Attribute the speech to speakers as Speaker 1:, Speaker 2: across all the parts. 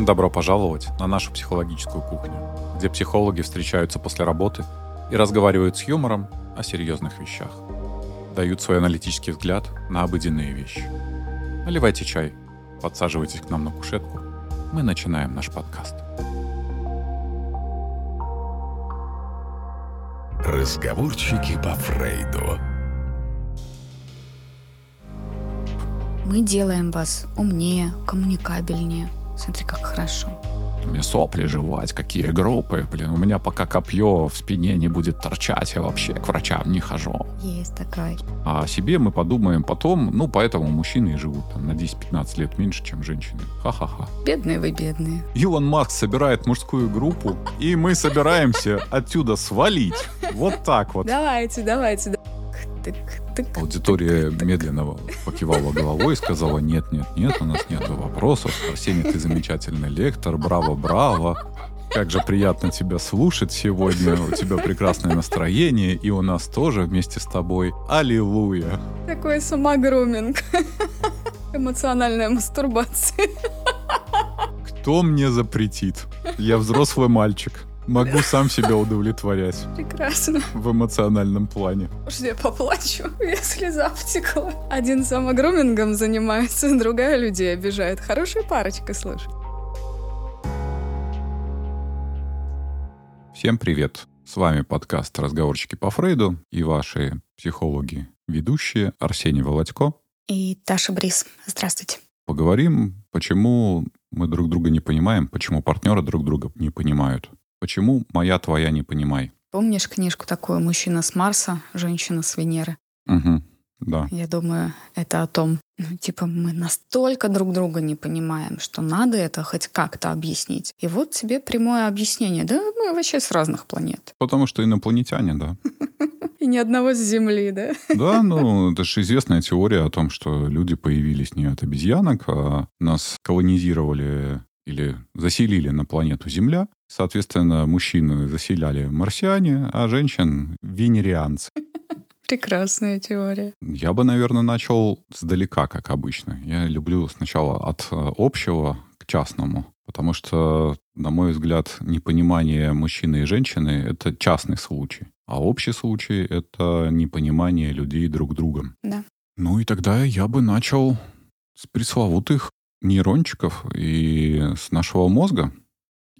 Speaker 1: Добро пожаловать на нашу психологическую кухню, где психологи встречаются после работы и разговаривают с юмором о серьезных вещах. Дают свой аналитический взгляд на обыденные вещи. Наливайте чай, подсаживайтесь к нам на кушетку. Мы начинаем наш подкаст.
Speaker 2: Разговорчики по Фрейду.
Speaker 3: Мы делаем вас умнее, коммуникабельнее. Смотри, как хорошо.
Speaker 1: Мне сопли жевать, какие группы. Блин, у меня пока копье в спине не будет торчать, я вообще к врачам не хожу.
Speaker 3: Есть такая.
Speaker 1: А о себе мы подумаем потом, ну, поэтому мужчины и живут там на 10-15 лет меньше, чем женщины. Ха-ха-ха.
Speaker 3: Бедные вы, бедные.
Speaker 1: Илон Маск собирает мужскую группу, и мы собираемся отсюда свалить. Вот так вот.
Speaker 3: Давайте, давайте. Тык, тык.
Speaker 1: Аудитория медленно покивала головой и сказала, нет, нет, нет, у нас нет вопросов. Арсений, ты замечательный лектор, браво, браво. Как же приятно тебя слушать сегодня, у тебя прекрасное настроение, и у нас тоже вместе с тобой. Аллилуйя.
Speaker 3: Такой самогруминг. Эмоциональная мастурбация.
Speaker 1: Кто мне запретит? Я взрослый мальчик. Могу сам себя удовлетворять
Speaker 3: Прекрасно.
Speaker 1: в эмоциональном плане.
Speaker 3: Может, я поплачу? Я слеза втекла. Один самогрумингом занимается, другая людей обижает. Хорошая парочка, слышь.
Speaker 1: Всем привет! С вами подкаст «Разговорчики по Фрейду» и ваши психологи ведущие Арсений Володько.
Speaker 3: И Таша Брис. Здравствуйте.
Speaker 1: Поговорим, почему мы друг друга не понимаем, почему партнеры друг друга не понимают. Почему моя твоя не понимай?
Speaker 3: Помнишь книжку такую «Мужчина с Марса, женщина с Венеры»?
Speaker 1: Угу, да.
Speaker 3: Я думаю, это о том, ну, типа, мы настолько друг друга не понимаем, что надо это хоть как-то объяснить. И вот тебе прямое объяснение. Да мы вообще с разных планет.
Speaker 1: Потому что инопланетяне, да.
Speaker 3: И ни одного с Земли, да?
Speaker 1: Да, ну, это же известная теория о том, что люди появились не от обезьянок, а нас колонизировали или заселили на планету Земля. Соответственно, мужчины заселяли марсиане, а женщин — венерианцы.
Speaker 3: Прекрасная теория.
Speaker 1: Я бы, наверное, начал сдалека, как обычно. Я люблю сначала от э, общего к частному, потому что, на мой взгляд, непонимание мужчины и женщины — это частный случай. А общий случай — это непонимание людей друг другом.
Speaker 3: Да.
Speaker 1: Ну и тогда я бы начал с пресловутых нейрончиков и с нашего мозга.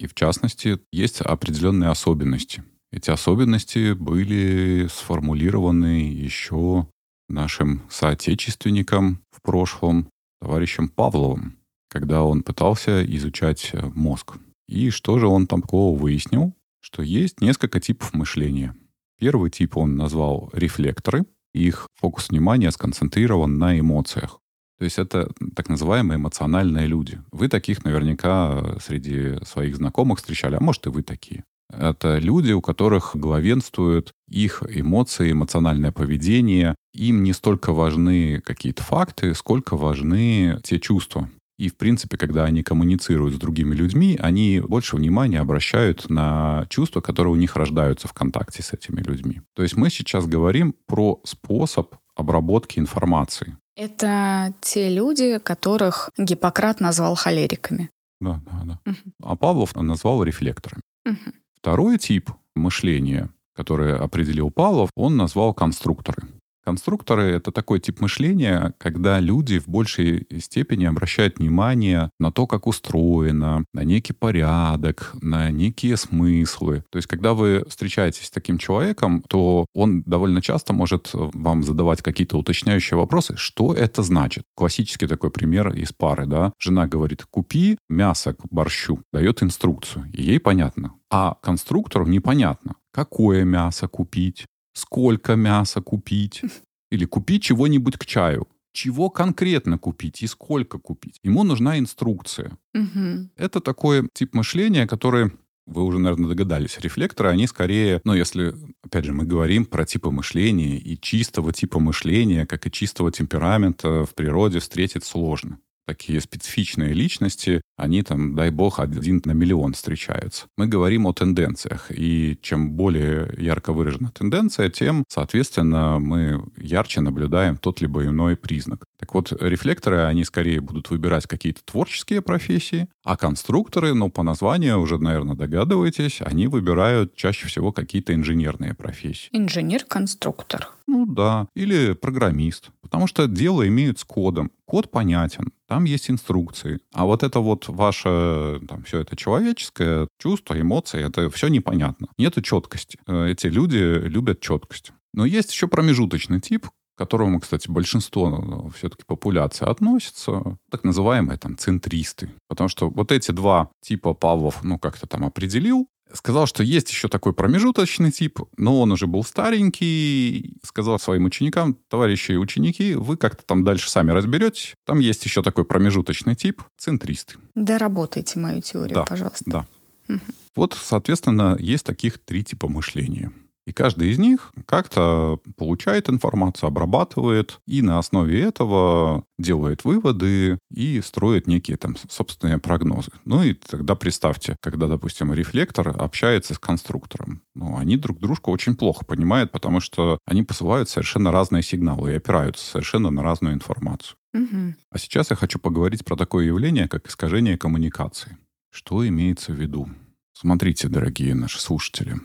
Speaker 1: И в частности, есть определенные особенности. Эти особенности были сформулированы еще нашим соотечественником в прошлом, товарищем Павловым, когда он пытался изучать э, мозг. И что же он там такого выяснил? Что есть несколько типов мышления. Первый тип он назвал рефлекторы. Их фокус внимания сконцентрирован на эмоциях. То есть это так называемые эмоциональные люди. Вы таких наверняка среди своих знакомых встречали, а может и вы такие. Это люди, у которых главенствуют их эмоции, эмоциональное поведение. Им не столько важны какие-то факты, сколько важны те чувства. И, в принципе, когда они коммуницируют с другими людьми, они больше внимания обращают на чувства, которые у них рождаются в контакте с этими людьми. То есть мы сейчас говорим про способ обработки информации.
Speaker 3: Это те люди, которых Гиппократ назвал холериками.
Speaker 1: Да, да, да.
Speaker 3: Мгм.
Speaker 1: А Павлов назвал рефлекторами.
Speaker 3: Мгм.
Speaker 1: Второй тип мышления, который определил Павлов, он назвал конструкторы. Конструкторы — это такой тип мышления, когда люди в большей степени обращают внимание на то, как устроено, на некий порядок, на некие смыслы. То есть, когда вы встречаетесь с таким человеком, то он довольно часто может вам задавать какие-то уточняющие вопросы, что это значит. Классический такой пример из пары, да. Жена говорит, купи мясо к борщу, дает инструкцию, ей понятно. А конструктору непонятно, какое мясо купить, сколько мяса купить, или купить чего-нибудь к чаю. Чего конкретно купить и сколько купить. Ему нужна инструкция.
Speaker 3: Мгм.
Speaker 1: Это такой тип мышления, который, вы уже, наверное, догадались, рефлекторы, они скорее, ну, если, опять же, мы говорим про типы мышления, и чистого типа мышления, как и чистого темперамента в природе встретить сложно. Такие специфичные личности, Они там, дай бог, один на миллион встречаются. Мы говорим о тенденциях. И чем более ярко выражена тенденция, тем, соответственно, мы ярче наблюдаем тот либо иной признак. Так вот, рефлекторы, они скорее будут выбирать какие-то творческие профессии, а конструкторы, ну, по названию уже, наверное, догадываетесь, они выбирают чаще всего какие-то инженерные профессии.
Speaker 3: Инженер-конструктор.
Speaker 1: Ну да, или программист. Потому что дело имеют с кодом. Код понятен, там есть инструкции. А вот это вот ваше, там, все это человеческое чувство, эмоции, это все непонятно. Нету четкости. Э, эти люди любят четкость. Но есть еще промежуточный тип, которому, кстати, большинство ну, все-таки популяции относится, так называемые там центристы. Потому что вот эти два типа Павлов, ну, как-то там определил, сказал, что есть еще такой промежуточный тип, но он уже был старенький, сказал своим ученикам, товарищи ученики, вы как-то там дальше сами разберетесь, там есть еще такой промежуточный тип, центристы.
Speaker 3: Доработайте мою теорию,
Speaker 1: да,
Speaker 3: пожалуйста.
Speaker 1: Да. Угу. Вот, соответственно, есть таких три типа мышления. И каждый из них как-то получает информацию, обрабатывает, и на основе этого делает выводы и строит некие там собственные прогнозы. Ну и тогда представьте, когда, допустим, рефлектор общается с конструктором. Ну, они друг дружку очень плохо понимают, потому что они посылают совершенно разные сигналы и опираются совершенно на разную информацию.
Speaker 3: Угу.
Speaker 1: А сейчас я хочу поговорить про такое явление, как искажение коммуникации. Что имеется в виду? Смотрите, дорогие наши слушатели,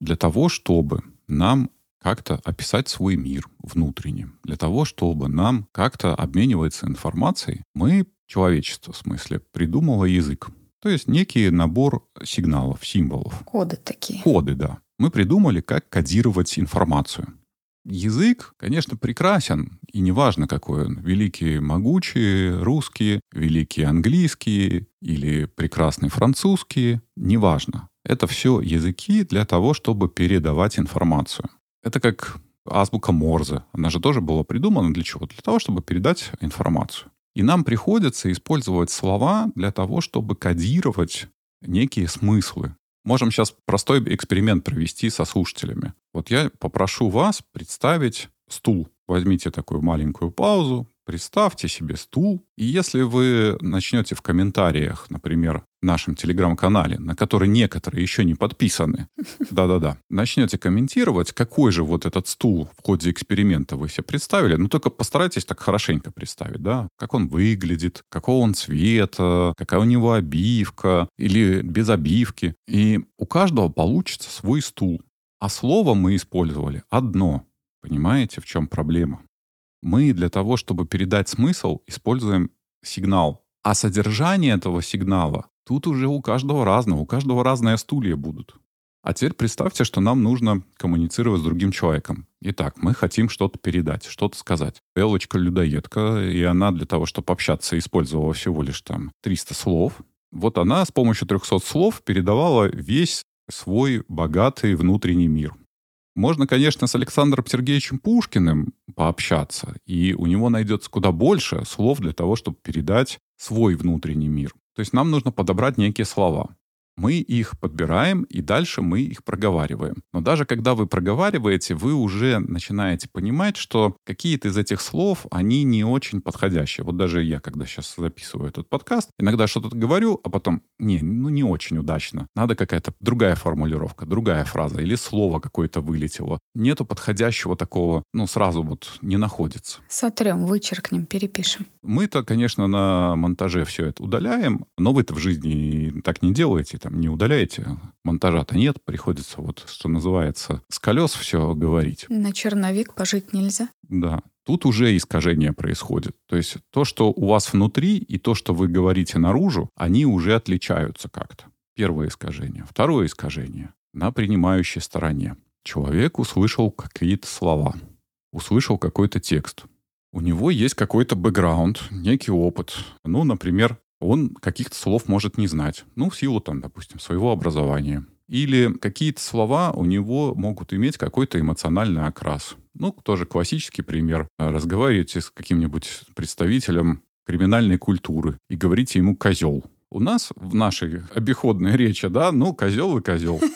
Speaker 1: для того, чтобы нам как-то описать свой мир внутренний, для того, чтобы нам как-то обмениваться информацией, мы, человечество в смысле, придумало язык. То есть некий набор сигналов, символов.
Speaker 3: Коды такие.
Speaker 1: Коды, да. Мы придумали, как кодировать информацию. Язык, конечно, прекрасен, и неважно, какой он, великий могучий русский, великий английский или прекрасный французский, неважно. Это все языки для того, чтобы передавать информацию. Это как азбука Морзе. Она же тоже была придумана для чего? Для того, чтобы передать информацию. И нам приходится использовать слова для того, чтобы кодировать некие смыслы. Можем сейчас простой эксперимент провести со слушателями. Вот я попрошу вас представить стул. Возьмите такую маленькую паузу, Представьте себе стул, и если вы начнете в комментариях, например, в нашем телеграм-канале, на который некоторые еще не подписаны, да-да-да, начнете комментировать, какой же вот этот стул в ходе эксперимента вы себе представили, ну только постарайтесь так хорошенько представить, да, как он выглядит, какого он цвета, какая у него обивка или без обивки. И у каждого получится свой стул. А слово мы использовали одно. Понимаете, в чем проблема? Мы для того, чтобы передать смысл, используем сигнал. А содержание этого сигнала тут уже у каждого разного, у каждого разные стулья будут. А теперь представьте, что нам нужно коммуницировать с другим человеком. Итак, мы хотим что-то передать, что-то сказать. Элочка людоедка, и она для того, чтобы общаться, использовала всего лишь там 300 слов. Вот она с помощью 300 слов передавала весь свой богатый внутренний мир. Можно, конечно, с Александром Сергеевичем Пушкиным пообщаться, и у него найдется куда больше слов для того, чтобы передать свой внутренний мир. То есть нам нужно подобрать некие слова мы их подбираем, и дальше мы их проговариваем. Но даже когда вы проговариваете, вы уже начинаете понимать, что какие-то из этих слов, они не очень подходящие. Вот даже я, когда сейчас записываю этот подкаст, иногда что-то говорю, а потом, не, ну не очень удачно. Надо какая-то другая формулировка, другая фраза, или слово какое-то вылетело. Нету подходящего такого, ну сразу вот не находится.
Speaker 3: Сотрем, вычеркнем, перепишем.
Speaker 1: Мы-то, конечно, на монтаже все это удаляем, но вы-то в жизни так не делаете там не удаляете, монтажа-то нет, приходится вот, что называется, с колес все говорить.
Speaker 3: На черновик пожить нельзя.
Speaker 1: Да. Тут уже искажение происходит. То есть то, что у вас внутри, и то, что вы говорите наружу, они уже отличаются как-то. Первое искажение. Второе искажение. На принимающей стороне. Человек услышал какие-то слова, услышал какой-то текст. У него есть какой-то бэкграунд, некий опыт. Ну, например, он каких-то слов может не знать. Ну, в силу, там, допустим, своего образования. Или какие-то слова у него могут иметь какой-то эмоциональный окрас. Ну, тоже классический пример. Разговариваете с каким-нибудь представителем криминальной культуры и говорите ему «козел». У нас в нашей обиходной речи, да, ну, козел и козел.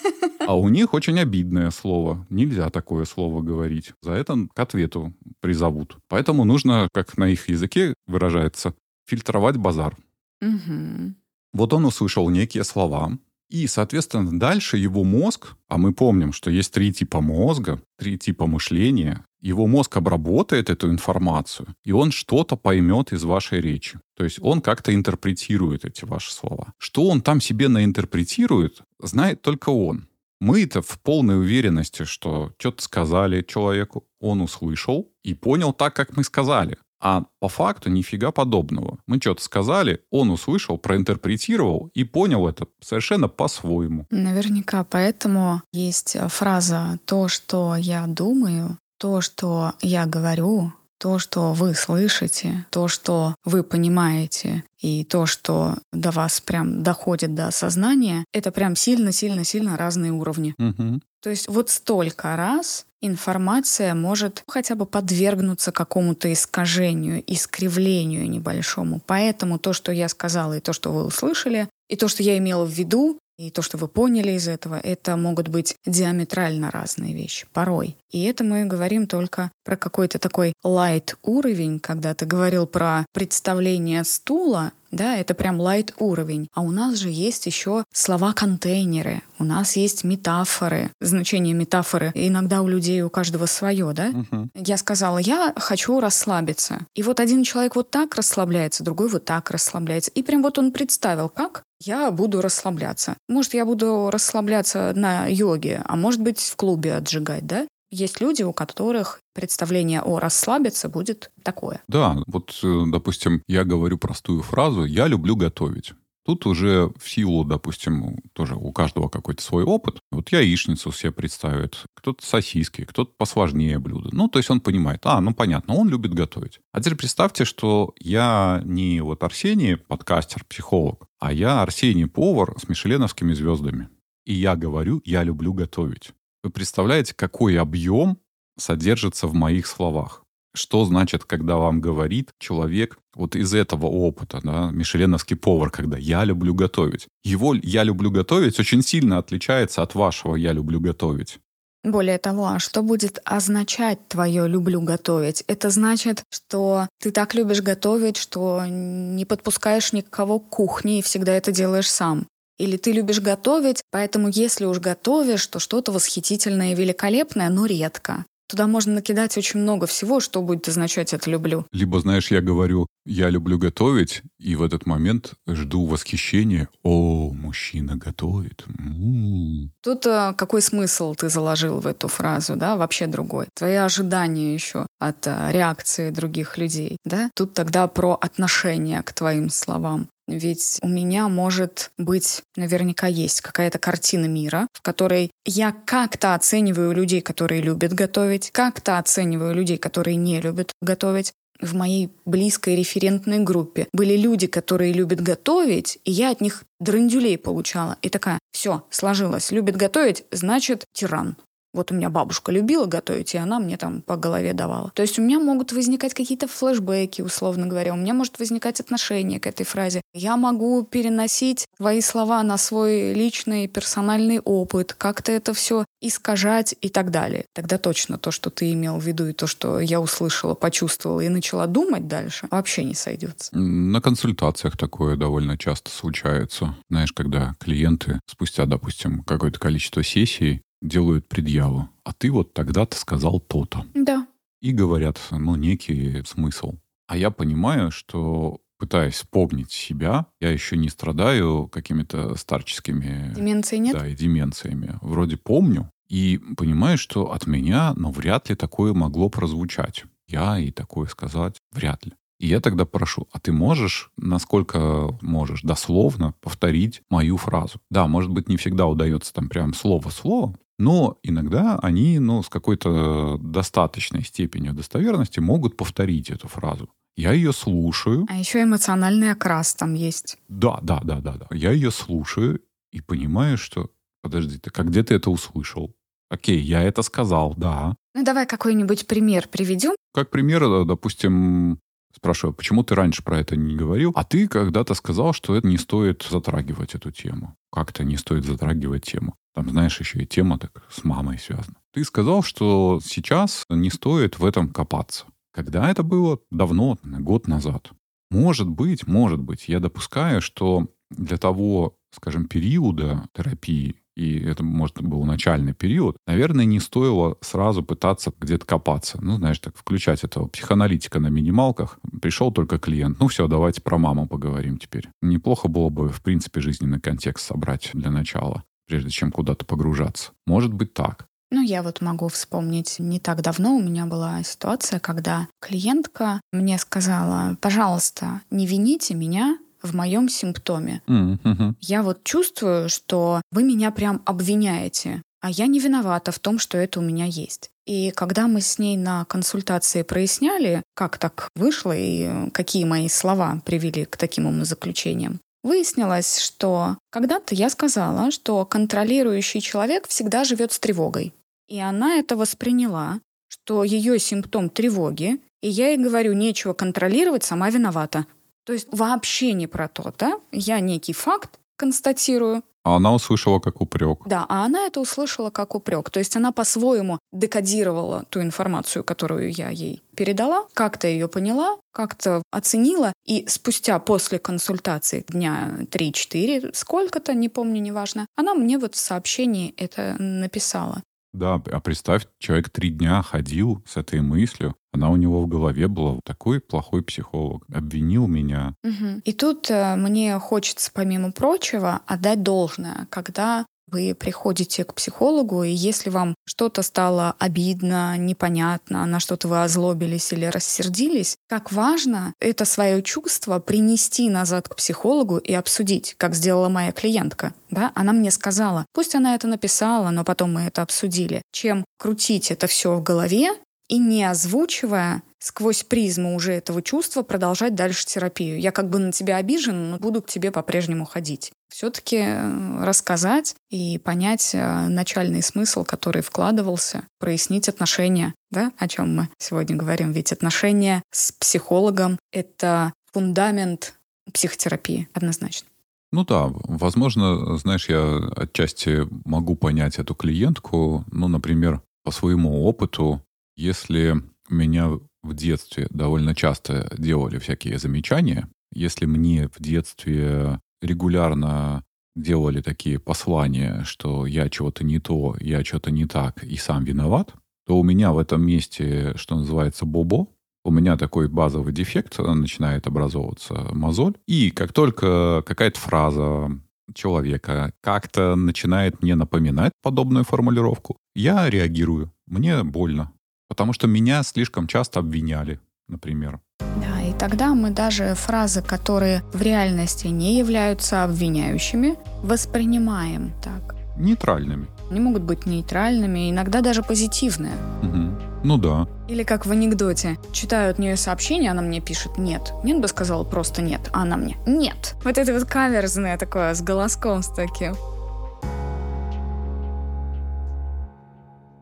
Speaker 1: А у них очень обидное слово. Нельзя такое слово говорить. За это к ответу призовут. Поэтому нужно, как на их языке выражается, фильтровать базар.
Speaker 3: Угу.
Speaker 1: Вот он услышал некие слова, и, соответственно, дальше его мозг, а мы помним, что есть три типа мозга, три типа мышления, его мозг обработает эту информацию, и он что-то поймет из вашей речи. То есть он как-то интерпретирует эти ваши слова. Что он там себе наинтерпретирует, знает только он. Мы-то в полной уверенности, что что-то сказали человеку, он услышал и понял так, как мы сказали. А по факту нифига подобного. Мы что-то сказали, он услышал, проинтерпретировал и понял это совершенно по-своему.
Speaker 3: Наверняка поэтому есть фраза «то, что я думаю, то, что я говорю, то, что вы слышите, то, что вы понимаете, и то, что до вас прям доходит до сознания, это прям сильно-сильно-сильно разные уровни.
Speaker 1: Угу.
Speaker 3: То есть вот столько раз информация может хотя бы подвергнуться какому-то искажению, искривлению небольшому. Поэтому то, что я сказала, и то, что вы услышали, и то, что я имела в виду, и то, что вы поняли из этого, это могут быть диаметрально разные вещи, порой. И это мы говорим только про какой-то такой light уровень, когда ты говорил про представление стула, да, это прям light уровень. А у нас же есть еще слова-контейнеры, у нас есть метафоры. Значение метафоры иногда у людей у каждого свое, да?
Speaker 1: Угу.
Speaker 3: Я сказала, я хочу расслабиться. И вот один человек вот так расслабляется, другой вот так расслабляется. И прям вот он представил, как я буду расслабляться. Может, я буду расслабляться на йоге, а может быть, в клубе отжигать, да? Есть люди, у которых представление о расслабиться будет такое.
Speaker 1: Да, вот, э, допустим, я говорю простую фразу «я люблю готовить». Тут уже в силу, допустим, тоже у каждого какой-то свой опыт. Вот яичницу себе представит, кто-то сосиски, кто-то посложнее блюдо. Ну, то есть он понимает, а, ну понятно, он любит готовить. А теперь представьте, что я не вот Арсений, подкастер, психолог, а я Арсений, повар с мишеленовскими звездами. И я говорю, я люблю готовить. Вы представляете, какой объем содержится в моих словах? Что значит, когда вам говорит человек вот из этого опыта, да, мишеленовский повар, когда «я люблю готовить». Его «я люблю готовить» очень сильно отличается от вашего «я люблю готовить».
Speaker 3: Более того, а что будет означать твое «люблю готовить»? Это значит, что ты так любишь готовить, что не подпускаешь никого к кухне и всегда это делаешь сам. Или ты любишь готовить, поэтому если уж готовишь, то что-то восхитительное и великолепное, но редко. Туда можно накидать очень много всего, что будет означать «это люблю».
Speaker 1: Либо, знаешь, я говорю, я люблю готовить, и в этот момент жду восхищения. О, мужчина готовит. М-м-м.
Speaker 3: Тут а, какой смысл ты заложил в эту фразу, да, вообще другой. Твои ожидания еще от а, реакции других людей, да. Тут тогда про отношение к твоим словам. Ведь у меня может быть, наверняка есть какая-то картина мира, в которой я как-то оцениваю людей, которые любят готовить, как-то оцениваю людей, которые не любят готовить. В моей близкой референтной группе были люди, которые любят готовить, и я от них драндюлей получала. И такая, все, сложилось. Любит готовить, значит, тиран. Вот у меня бабушка любила готовить, и она мне там по голове давала. То есть у меня могут возникать какие-то флешбеки, условно говоря. У меня может возникать отношение к этой фразе. Я могу переносить твои слова на свой личный персональный опыт, как-то это все искажать и так далее. Тогда точно то, что ты имел в виду, и то, что я услышала, почувствовала и начала думать дальше, вообще не сойдется.
Speaker 1: На консультациях такое довольно часто случается. Знаешь, когда клиенты спустя, допустим, какое-то количество сессий делают предъяву. А ты вот тогда-то сказал то-то.
Speaker 3: Да.
Speaker 1: И говорят, ну, некий смысл. А я понимаю, что пытаясь вспомнить себя, я еще не страдаю какими-то старческими...
Speaker 3: Деменции нет?
Speaker 1: Да, и деменциями. Вроде помню, и понимаю, что от меня, ну, вряд ли такое могло прозвучать. Я и такое сказать вряд ли. И я тогда прошу, а ты можешь, насколько можешь, дословно повторить мою фразу? Да, может быть, не всегда удается там прям слово-слово, но иногда они, ну, с какой-то достаточной степенью достоверности могут повторить эту фразу. Я ее слушаю.
Speaker 3: А еще эмоциональный окрас там есть.
Speaker 1: Да, да, да, да, да. Я ее слушаю и понимаю, что, подожди, ты как где ты это услышал? Окей, я это сказал, да.
Speaker 3: Ну давай какой-нибудь пример приведем.
Speaker 1: Как пример, э, допустим, спрашиваю, почему ты раньше про это не говорил? А ты когда-то сказал, что это не стоит затрагивать эту тему. Как-то не стоит затрагивать тему. Там, знаешь, еще и тема так с мамой связана. Ты сказал, что сейчас не стоит в этом копаться. Когда это было? Давно, год назад. Может быть, может быть, я допускаю, что для того, скажем, периода терапии, и это, может, был начальный период, наверное, не стоило сразу пытаться где-то копаться. Ну, знаешь, так включать этого психоаналитика на минималках. Пришел только клиент. Ну, все, давайте про маму поговорим теперь. Неплохо было бы, в принципе, жизненный контекст собрать для начала, прежде чем куда-то погружаться. Может быть так.
Speaker 3: Ну, я вот могу вспомнить, не так давно у меня была ситуация, когда клиентка мне сказала, пожалуйста, не вините меня в моем симптоме.
Speaker 1: Mm-hmm.
Speaker 3: Я вот чувствую, что вы меня прям обвиняете, а я не виновата в том, что это у меня есть. И когда мы с ней на консультации проясняли, как так вышло и какие мои слова привели к таким умозаключениям, выяснилось, что когда-то я сказала, что контролирующий человек всегда живет с тревогой. И она это восприняла, что ее симптом тревоги, и я ей говорю, нечего контролировать, сама виновата. То есть вообще не про то, да? Я некий факт констатирую.
Speaker 1: А она услышала как упрек.
Speaker 3: Да, а она это услышала как упрек. То есть она по-своему декодировала ту информацию, которую я ей передала, как-то ее поняла, как-то оценила, и спустя после консультации дня 3-4, сколько-то, не помню, неважно, она мне вот в сообщении это написала.
Speaker 1: Да, а представь, человек три дня ходил с этой мыслью, она у него в голове была такой плохой психолог, обвинил меня.
Speaker 3: Угу. И тут э, мне хочется, помимо прочего, отдать должное, когда вы приходите к психологу, и если вам что-то стало обидно, непонятно, на что-то вы озлобились или рассердились, как важно это свое чувство принести назад к психологу и обсудить, как сделала моя клиентка. Да? Она мне сказала, пусть она это написала, но потом мы это обсудили, чем крутить это все в голове и не озвучивая сквозь призму уже этого чувства продолжать дальше терапию. Я как бы на тебя обижен, но буду к тебе по-прежнему ходить. Все-таки э, рассказать и понять э, начальный смысл, который вкладывался, прояснить отношения, да, о чем мы сегодня говорим. Ведь отношения с психологом — это фундамент психотерапии, однозначно.
Speaker 1: Ну да, возможно, знаешь, я отчасти могу понять эту клиентку. Ну, например, по своему опыту, если меня в детстве довольно часто делали всякие замечания. Если мне в детстве регулярно делали такие послания, что я чего-то не то, я что-то не так и сам виноват, то у меня в этом месте, что называется, бобо, у меня такой базовый дефект начинает образовываться, мозоль. И как только какая-то фраза человека как-то начинает мне напоминать подобную формулировку, я реагирую. Мне больно потому что меня слишком часто обвиняли, например.
Speaker 3: Да, и тогда мы даже фразы, которые в реальности не являются обвиняющими, воспринимаем так.
Speaker 1: Нейтральными.
Speaker 3: Они могут быть нейтральными, иногда даже позитивные.
Speaker 1: Угу. Ну да.
Speaker 3: Или как в анекдоте. Читаю от нее сообщение, она мне пишет «нет». Нет бы сказала просто «нет», а она мне «нет». Вот это вот каверзное такое, с голоском с таким.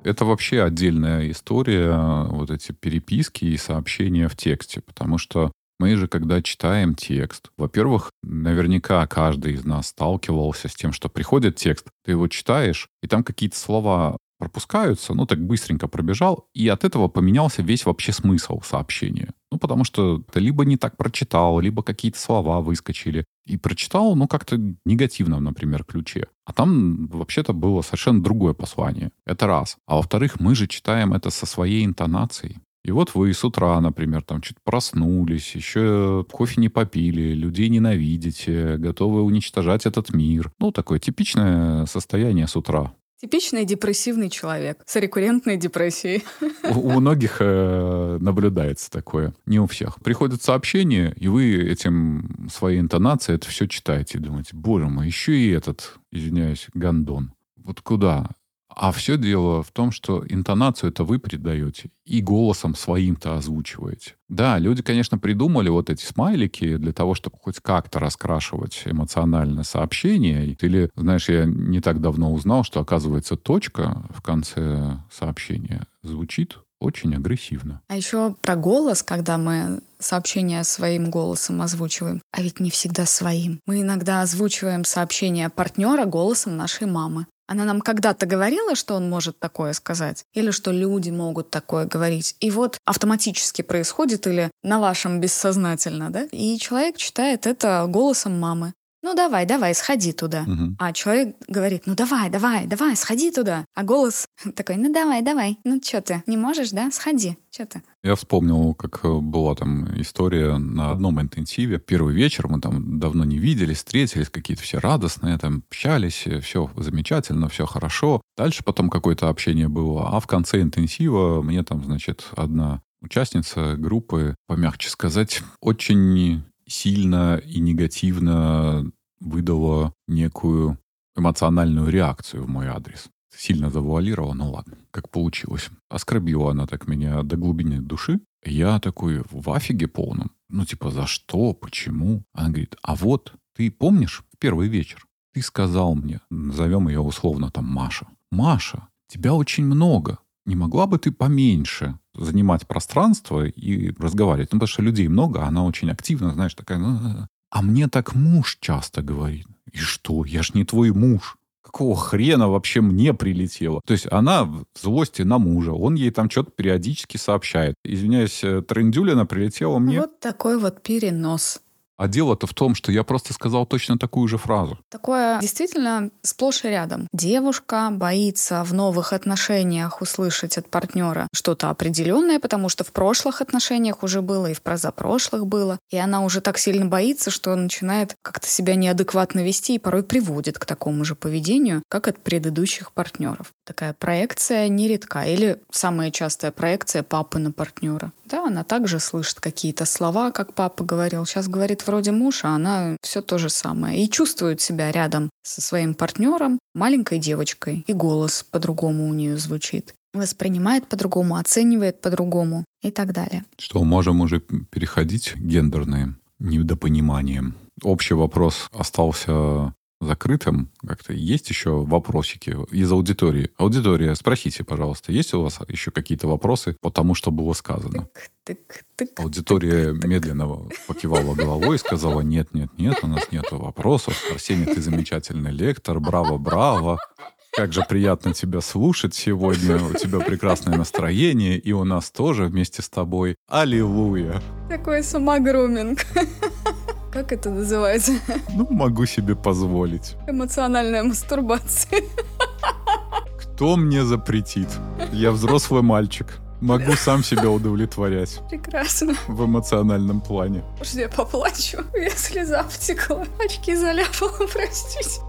Speaker 1: Это вообще отдельная история, вот эти переписки и сообщения в тексте, потому что мы же, когда читаем текст, во-первых, наверняка каждый из нас сталкивался с тем, что приходит текст, ты его читаешь, и там какие-то слова пропускаются, ну так быстренько пробежал, и от этого поменялся весь вообще смысл сообщения. Ну потому что ты либо не так прочитал, либо какие-то слова выскочили. И прочитал, ну как-то негативно, например, ключе. А там вообще-то было совершенно другое послание. Это раз. А во-вторых, мы же читаем это со своей интонацией. И вот вы с утра, например, там чуть проснулись, еще кофе не попили, людей ненавидите, готовы уничтожать этот мир. Ну, такое типичное состояние с утра.
Speaker 3: Типичный депрессивный человек с рекуррентной депрессией.
Speaker 1: У, у многих э, наблюдается такое. Не у всех. Приходят сообщения, и вы этим, своей интонацией это все читаете. И думаете, боже мой, еще и этот, извиняюсь, гандон. Вот куда? А все дело в том, что интонацию это вы придаете и голосом своим-то озвучиваете. Да, люди, конечно, придумали вот эти смайлики для того, чтобы хоть как-то раскрашивать эмоциональное сообщение. Или, знаешь, я не так давно узнал, что, оказывается, точка в конце сообщения звучит очень агрессивно.
Speaker 3: А еще про голос, когда мы сообщение своим голосом озвучиваем, а ведь не всегда своим. Мы иногда озвучиваем сообщение партнера голосом нашей мамы. Она нам когда-то говорила, что он может такое сказать, или что люди могут такое говорить. И вот автоматически происходит или на вашем бессознательно, да? И человек читает это голосом мамы. Ну давай, давай, сходи туда.
Speaker 1: Мгм.
Speaker 3: А человек говорит, ну давай, давай, давай, сходи туда. А голос такой, ну давай, давай, ну что ты, не можешь, да? Сходи, что ты?
Speaker 1: Я вспомнил, как э, была там история на одном интенсиве. Первый вечер мы там давно не виделись, встретились, какие-то все радостные, там общались, все замечательно, все хорошо. Дальше потом какое-то общение было. А в конце интенсива мне там, значит, одна участница группы, помягче сказать, очень сильно и негативно выдала некую эмоциональную реакцию в мой адрес. Сильно завуалировала, ну ладно, как получилось. Оскорбила она так меня до глубины души. Я такой в афиге полном. Ну, типа, за что, почему? Она говорит, а вот, ты помнишь, в первый вечер ты сказал мне, назовем ее условно там Маша. Маша, тебя очень много. Не могла бы ты поменьше занимать пространство и разговаривать? Ну, потому что людей много, а она очень активна, знаешь, такая... «Ну, А мне так муж часто говорит. И что? Я ж не твой муж. Какого хрена вообще мне прилетело? То есть она в злости на мужа, он ей там что-то периодически сообщает. Извиняюсь, э, трендюлина прилетела мне.
Speaker 3: Вот такой вот перенос.
Speaker 1: А дело-то в том, что я просто сказал точно такую же фразу.
Speaker 3: Такое действительно сплошь и рядом. Девушка боится в новых отношениях услышать от партнера что-то определенное, потому что в прошлых отношениях уже было и в прозапрошлых было. И она уже так сильно боится, что начинает как-то себя неадекватно вести и порой приводит к такому же поведению, как от предыдущих партнеров. Такая проекция нередка. Или самая частая проекция папы на партнера. Да, она также слышит какие-то слова, как папа говорил. Сейчас говорит вроде муж, а она все то же самое. И чувствует себя рядом со своим партнером, маленькой девочкой. И голос по-другому у нее звучит. Воспринимает по-другому, оценивает по-другому и так далее.
Speaker 1: Что, можем уже переходить к гендерным недопониманиям. Общий вопрос остался закрытым. Как-то есть еще вопросики из аудитории? Аудитория, спросите, пожалуйста, есть у вас еще какие-то вопросы по тому, что было сказано?
Speaker 3: Тык, тык,
Speaker 1: Аудитория медленно покивала головой и сказала, нет, нет, нет, у нас нет вопросов. Арсений, ты замечательный лектор, браво, браво. Как же приятно тебя слушать сегодня. У тебя прекрасное настроение, и у нас тоже вместе с тобой. Аллилуйя.
Speaker 3: Такой самогруминг. Как это называется?
Speaker 1: Ну, могу себе позволить.
Speaker 3: Эмоциональная мастурбация.
Speaker 1: Кто мне запретит? Я взрослый мальчик. Могу сам себя удовлетворять
Speaker 3: Прекрасно.
Speaker 1: в эмоциональном плане.
Speaker 3: Может, я поплачу? Я слеза втекла. Очки заляпала, простите.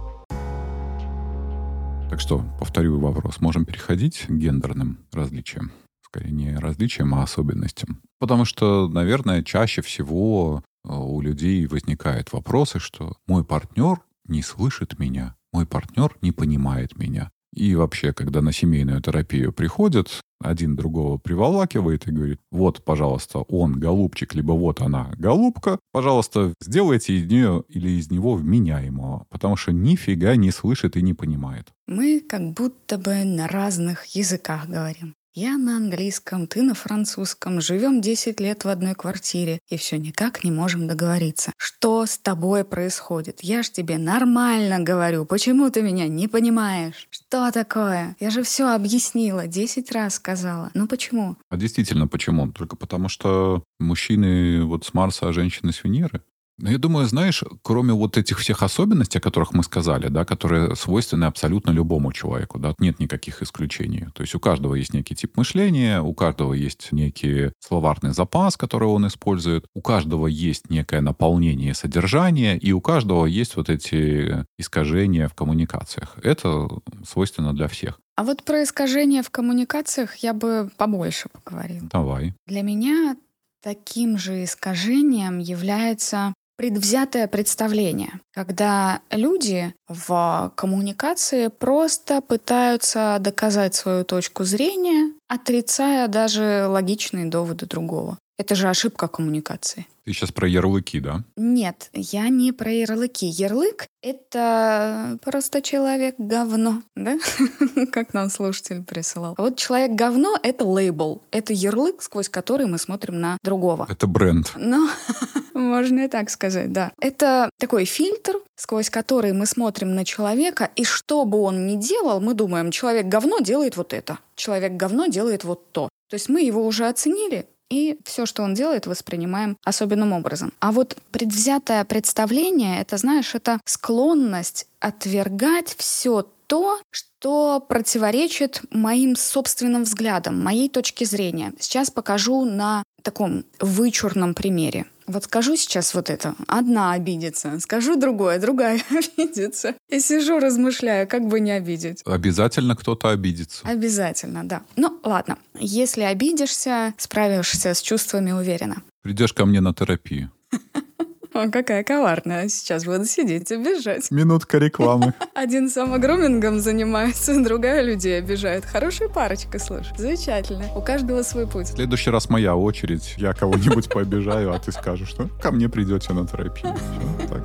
Speaker 1: Так что, повторю вопрос. Можем переходить к гендерным различиям? Скорее, не различиям, а особенностям. Потому что, наверное, чаще всего у людей возникают вопросы, что мой партнер не слышит меня, мой партнер не понимает меня. И вообще, когда на семейную терапию приходят, один другого приволакивает и говорит, вот, пожалуйста, он голубчик, либо вот она голубка, пожалуйста, сделайте из нее или из него вменяемого, потому что нифига не слышит и не понимает.
Speaker 3: Мы как будто бы на разных языках говорим. Я на английском, ты на французском, живем 10 лет в одной квартире и все никак не можем договориться. Что с тобой происходит? Я ж тебе нормально говорю, почему ты меня не понимаешь? Что такое? Я же все объяснила, 10 раз сказала. Ну почему?
Speaker 1: А действительно, почему? Только потому что мужчины вот с Марса, а женщины с Венеры. Но я думаю, знаешь, кроме вот этих всех особенностей, о которых мы сказали, да, которые свойственны абсолютно любому человеку, да, нет никаких исключений. То есть у каждого есть некий тип мышления, у каждого есть некий словарный запас, который он использует, у каждого есть некое наполнение содержания, и у каждого есть вот эти искажения в коммуникациях. Это свойственно для всех.
Speaker 3: А вот про искажения в коммуникациях я бы побольше поговорила.
Speaker 1: Давай.
Speaker 3: Для меня таким же искажением является предвзятое представление, когда люди в коммуникации просто пытаются доказать свою точку зрения, отрицая даже логичные доводы другого. Это же ошибка коммуникации.
Speaker 1: Ты сейчас про ярлыки, да?
Speaker 3: Нет, я не про ярлыки. Ярлык — это просто человек говно, да? Как нам слушатель присылал. А вот человек говно — это лейбл. Это ярлык, сквозь который мы смотрим на другого.
Speaker 1: Это бренд.
Speaker 3: Ну, можно и так сказать, да. Это такой фильтр, сквозь который мы смотрим на человека, и что бы он ни делал, мы думаем, человек говно делает вот это, человек говно делает вот то. То есть мы его уже оценили, и все, что он делает, воспринимаем особенным образом. А вот предвзятое представление, это, знаешь, это склонность отвергать все то, что противоречит моим собственным взглядам, моей точке зрения. Сейчас покажу на таком вычурном примере. Вот скажу сейчас вот это, одна обидится, скажу другое, другая обидится. И сижу, размышляю, как бы не обидеть.
Speaker 1: Обязательно кто-то обидится.
Speaker 3: Обязательно, да. Ну, ладно. Если обидишься, справишься с чувствами уверенно.
Speaker 1: Придешь ко мне на терапию.
Speaker 3: О, какая коварная. Сейчас буду сидеть и бежать.
Speaker 1: Минутка рекламы.
Speaker 3: Один самогрумингом занимается, другая людей обижает. Хорошая парочка, слушай. Замечательно. У каждого свой путь.
Speaker 1: В следующий раз моя очередь. Я кого-нибудь пообижаю, а ты скажешь, что ко мне придете на терапию.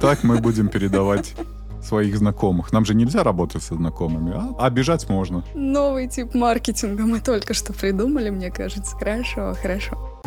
Speaker 1: Так, мы будем передавать своих знакомых. Нам же нельзя работать со знакомыми, а обижать можно.
Speaker 3: Новый тип маркетинга мы только что придумали, мне кажется. Хорошо, хорошо.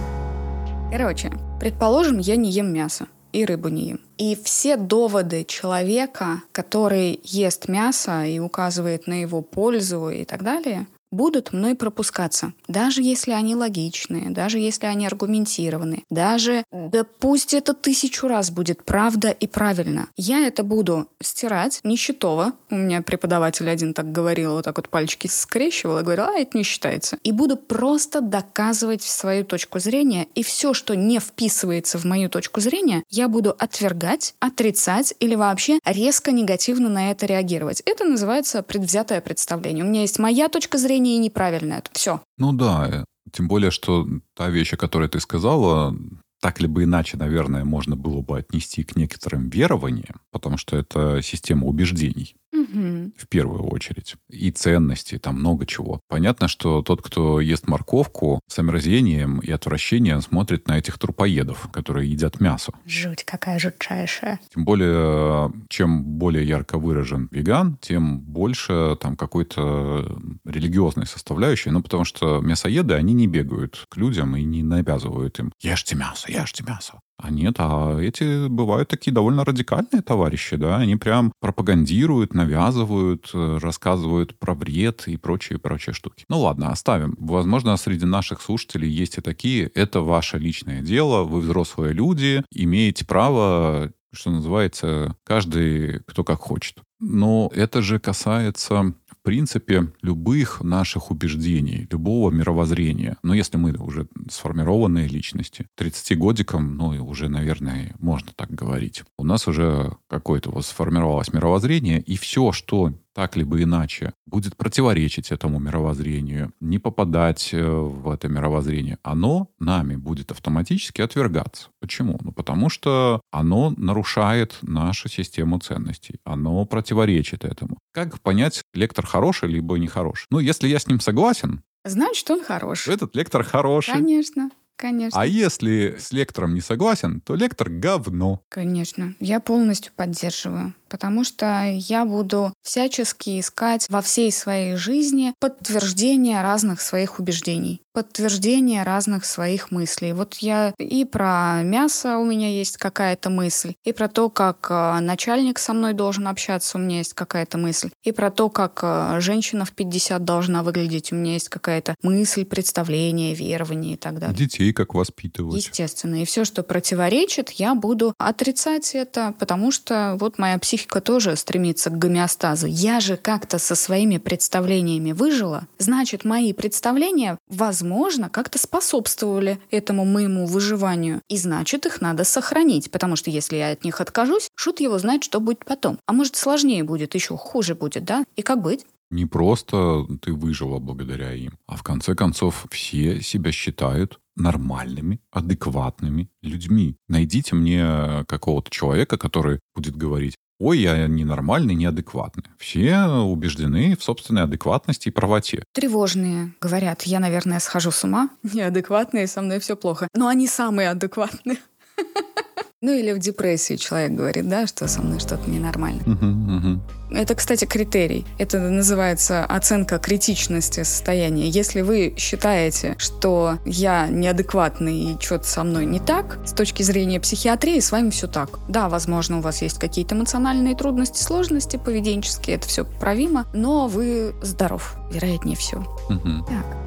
Speaker 3: Короче, предположим, я не ем мясо и рыбу не ем. И все доводы человека, который ест мясо и указывает на его пользу и так далее, будут мной пропускаться, даже если они логичные, даже если они аргументированы, даже, да пусть это тысячу раз будет правда и правильно. Я это буду стирать нищетово. У меня преподаватель один так говорил, вот так вот пальчики скрещивал и говорил, а это не считается. И буду просто доказывать свою точку зрения, и все, что не вписывается в мою точку зрения, я буду отвергать, отрицать или вообще резко негативно на это реагировать. Это называется предвзятое представление. У меня есть моя точка зрения, зрения и неправильно это. Все.
Speaker 1: Ну да, э, тем более, что та вещь, о которой ты сказала, так либо иначе, наверное, можно было бы отнести к некоторым верованиям, потому что это система убеждений
Speaker 3: угу.
Speaker 1: в первую очередь. И ценности, там много чего. Понятно, что тот, кто ест морковку, с омерзением и отвращением смотрит на этих трупоедов, которые едят мясо.
Speaker 3: Жуть какая жутчайшая.
Speaker 1: Тем более, чем более ярко выражен веган, тем больше там какой-то религиозной составляющей. Ну, потому что мясоеды, они не бегают к людям и не навязывают им «Ешьте мясо, ешьте мясо». А нет, а эти бывают такие довольно радикальные товарищи, да, они прям пропагандируют, навязывают, э, рассказывают про вред и прочие-прочие штуки. Ну ладно, оставим. Возможно, среди наших слушателей есть и такие. Это ваше личное дело, вы взрослые люди, имеете право что называется, каждый кто как хочет. Но это же касается принципе, любых наших убеждений, любого мировоззрения. Но если мы уже сформированные личности, 30 годиком, ну, и уже, наверное, можно так говорить, у нас уже какое-то вот сформировалось мировоззрение, и все, что так либо иначе будет противоречить этому мировоззрению, не попадать э, в это мировоззрение, оно нами будет автоматически отвергаться. Почему? Ну, потому что оно нарушает нашу систему ценностей, оно противоречит этому. Как понять, лектор хороший либо нехороший? Ну, если я с ним согласен,
Speaker 3: Значит, он хороший.
Speaker 1: Этот лектор хороший.
Speaker 3: Конечно. Конечно.
Speaker 1: А если с лектором не согласен, то лектор говно.
Speaker 3: Конечно. Я полностью поддерживаю потому что я буду всячески искать во всей своей жизни подтверждение разных своих убеждений, подтверждение разных своих мыслей. Вот я и про мясо у меня есть какая-то мысль, и про то, как э, начальник со мной должен общаться, у меня есть какая-то мысль, и про то, как э, женщина в 50 должна выглядеть, у меня есть какая-то мысль, представление, верование и так далее.
Speaker 1: Детей как воспитывать.
Speaker 3: Естественно. И все, что противоречит, я буду отрицать это, потому что вот моя психика психика тоже стремится к гомеостазу. Я же как-то со своими представлениями выжила, значит, мои представления, возможно, как-то способствовали этому моему выживанию. И значит, их надо сохранить, потому что если я от них откажусь, шут его знает, что будет потом. А может, сложнее будет, еще хуже будет, да? И как быть?
Speaker 1: Не просто ты выжила благодаря им, а в конце концов все себя считают нормальными, адекватными людьми. Найдите мне какого-то человека, который будет говорить, ой, я ненормальный, неадекватный. Все убеждены в собственной адекватности и правоте.
Speaker 3: Тревожные говорят, я, наверное, схожу с ума, неадекватные, со мной все плохо. Но они самые адекватные. Ну или в депрессии человек говорит, да, что со мной что-то ненормально.
Speaker 1: Uh-huh, uh-huh.
Speaker 3: Это, кстати, критерий. Это называется оценка критичности состояния. Если вы считаете, что я неадекватный и что-то со мной не так, с точки зрения психиатрии с вами все так. Да, возможно, у вас есть какие-то эмоциональные трудности, сложности поведенческие, это все поправимо, но вы здоров, вероятнее всего.
Speaker 1: Uh-huh.
Speaker 3: Так.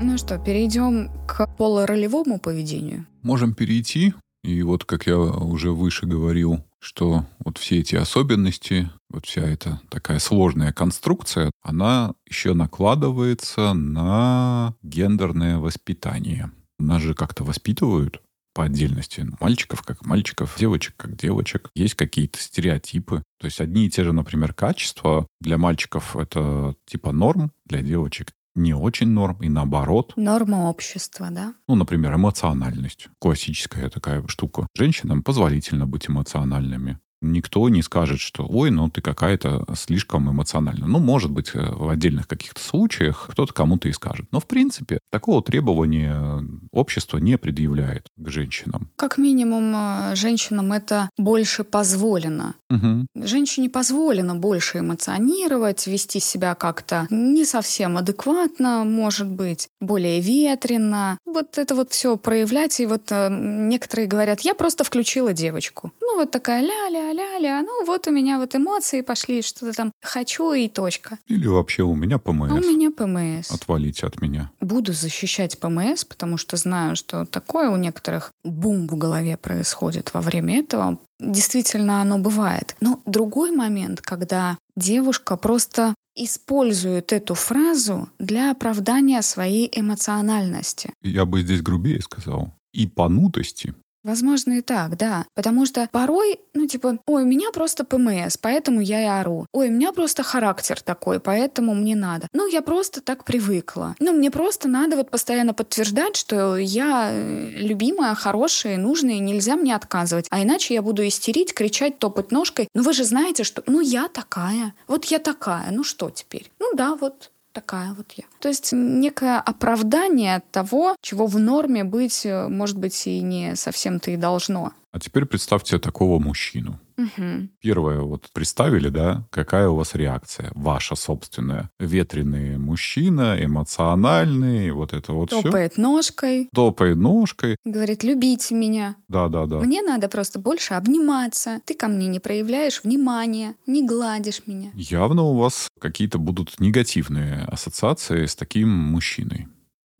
Speaker 3: Ну что, перейдем к полуролевому поведению?
Speaker 1: Можем перейти. И вот, как я уже выше говорил, что вот все эти особенности, вот вся эта такая сложная конструкция, она еще накладывается на гендерное воспитание. Нас же как-то воспитывают по отдельности. Мальчиков как мальчиков, девочек как девочек. Есть какие-то стереотипы. То есть одни и те же, например, качества для мальчиков это типа норм, для девочек не очень норм, и наоборот.
Speaker 3: Норма общества, да?
Speaker 1: Ну, например, эмоциональность. Классическая такая штука. Женщинам позволительно быть эмоциональными никто не скажет, что ой, ну ты какая-то слишком эмоциональна. Ну, может быть, э, в отдельных каких-то случаях кто-то кому-то и скажет. Но, в принципе, такого требования общество не предъявляет к женщинам.
Speaker 3: Как минимум, э, женщинам это больше позволено.
Speaker 1: Угу.
Speaker 3: Женщине позволено больше эмоционировать, вести себя как-то не совсем адекватно, может быть, более ветрено. Вот это вот все проявлять. И вот э, некоторые говорят, я просто включила девочку. Ну, вот такая ля-ля, ля-ля, ну вот у меня вот эмоции пошли, что-то там хочу и точка.
Speaker 1: Или вообще у меня ПМС.
Speaker 3: А у меня ПМС.
Speaker 1: Отвалить от меня.
Speaker 3: Буду защищать ПМС, потому что знаю, что такое у некоторых бум в голове происходит во время этого. Действительно, оно бывает. Но другой момент, когда девушка просто использует эту фразу для оправдания своей эмоциональности.
Speaker 1: Я бы здесь грубее сказал. И понутости.
Speaker 3: Возможно, и так, да. Потому что порой, ну, типа, ой, у меня просто ПМС, поэтому я и ору. Ой, у меня просто характер такой, поэтому мне надо. Ну, я просто так привыкла. Ну, мне просто надо вот постоянно подтверждать, что я э, любимая, хорошая, нужная, и нельзя мне отказывать. А иначе я буду истерить, кричать, топать ножкой. Ну, вы же знаете, что, ну, я такая. Вот я такая. Ну, что теперь? Ну, да, вот такая вот я. То есть некое оправдание того, чего в норме быть, э, может быть, и не совсем-то и должно.
Speaker 1: А теперь представьте такого мужчину.
Speaker 3: Угу.
Speaker 1: Первое, вот представили, да, какая у вас реакция, ваша собственная. Ветреный мужчина, эмоциональный, вот это вот все.
Speaker 3: Топает ножкой.
Speaker 1: Топает ножкой.
Speaker 3: Говорит, любите меня.
Speaker 1: Да, да, да.
Speaker 3: Мне надо просто больше обниматься. Ты ко мне не проявляешь внимания, не гладишь меня.
Speaker 1: Явно у вас какие-то будут негативные ассоциации с таким мужчиной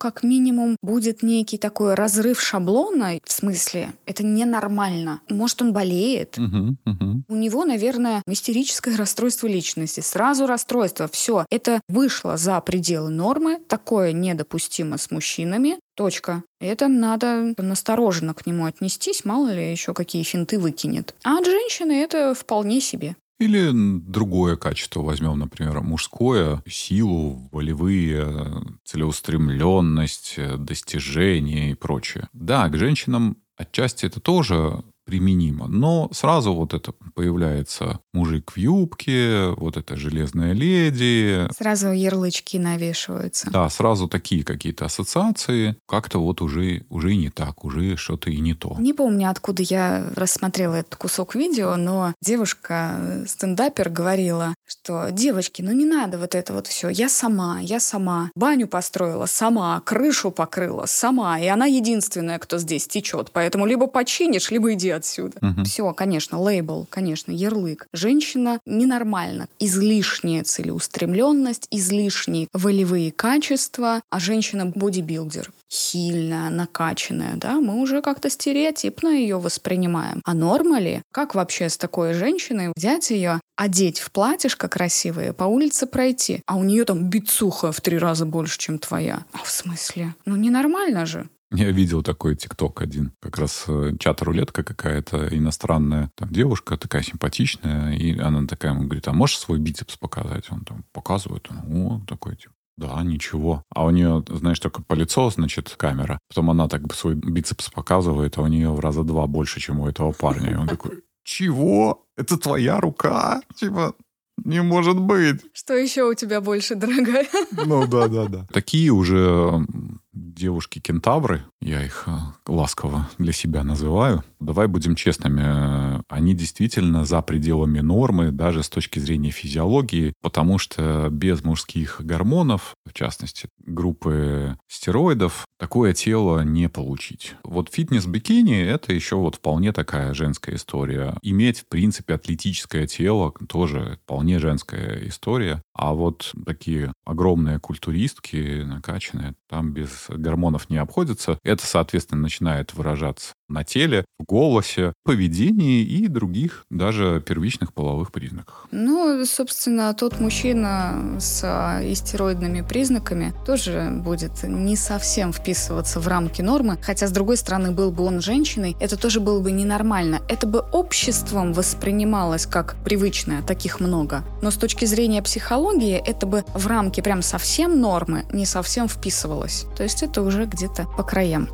Speaker 3: как минимум будет некий такой разрыв шаблона, в смысле, это ненормально. Может, он болеет.
Speaker 1: Угу, угу.
Speaker 3: У него, наверное, истерическое расстройство личности. Сразу расстройство. Все. Это вышло за пределы нормы. Такое недопустимо с мужчинами. Точка. Это надо настороженно к нему отнестись, мало ли еще какие финты выкинет. А от женщины это вполне себе.
Speaker 1: Или другое качество возьмем, например, мужское, силу, волевые, целеустремленность, достижения и прочее. Да, к женщинам отчасти это тоже применимо. Но сразу вот это появляется мужик в юбке, вот эта железная леди.
Speaker 3: Сразу ярлычки навешиваются.
Speaker 1: Да, сразу такие какие-то ассоциации. Как-то вот уже, уже и не так, уже что-то и не то.
Speaker 3: Не помню, откуда я рассмотрела этот кусок видео, но девушка-стендапер говорила, что девочки, ну не надо вот это вот все. Я сама, я сама. Баню построила сама, крышу покрыла сама. И она единственная, кто здесь течет. Поэтому либо починишь, либо иди отсюда.
Speaker 1: Угу.
Speaker 3: Все, конечно, лейбл, конечно, ярлык. Женщина ненормальна. Излишняя целеустремленность, излишние волевые качества, а женщина бодибилдер сильная, накачанная, да, мы уже как-то стереотипно ее воспринимаем. А норма ли? Как вообще с такой женщиной взять ее, одеть в платьишко красивое, по улице пройти, а у нее там бицуха в три раза больше, чем твоя? А в смысле? Ну, ненормально же.
Speaker 1: Я видел такой тикток один. Как раз э, чат-рулетка какая-то иностранная. Там девушка такая симпатичная. И она такая ему говорит, а можешь свой бицепс показать? Он там показывает. Он, о, такой типа. Да, ничего. А у нее, знаешь, только по лицо, значит, камера. Потом она так бы свой бицепс показывает, а у нее в раза два больше, чем у этого парня. И он такой, чего? Это твоя рука? Типа, не может быть.
Speaker 3: Что еще у тебя больше, дорогая?
Speaker 1: Ну да, да, да. Такие уже девушки-кентавры, я их э, ласково для себя называю. Давай будем честными, они действительно за пределами нормы, даже с точки зрения физиологии, потому что без мужских гормонов, в частности, группы стероидов, такое тело не получить. Вот фитнес-бикини — это еще вот вполне такая женская история. Иметь, в принципе, атлетическое тело тоже вполне женская история. А вот такие огромные культуристки накачанные, там без гормонов не обходятся. Это, соответственно, начинает выражаться на теле, в голосе, поведении и других даже первичных половых признаках.
Speaker 3: Ну, собственно, тот мужчина с а, истероидными признаками тоже будет не совсем вписываться в рамки нормы, хотя, с другой стороны, был бы он женщиной, это тоже было бы ненормально. Это бы обществом воспринималось как привычное, таких много. Но с точки зрения психологии, это бы в рамки прям совсем нормы не совсем вписывалось. То есть это уже где-то по краям.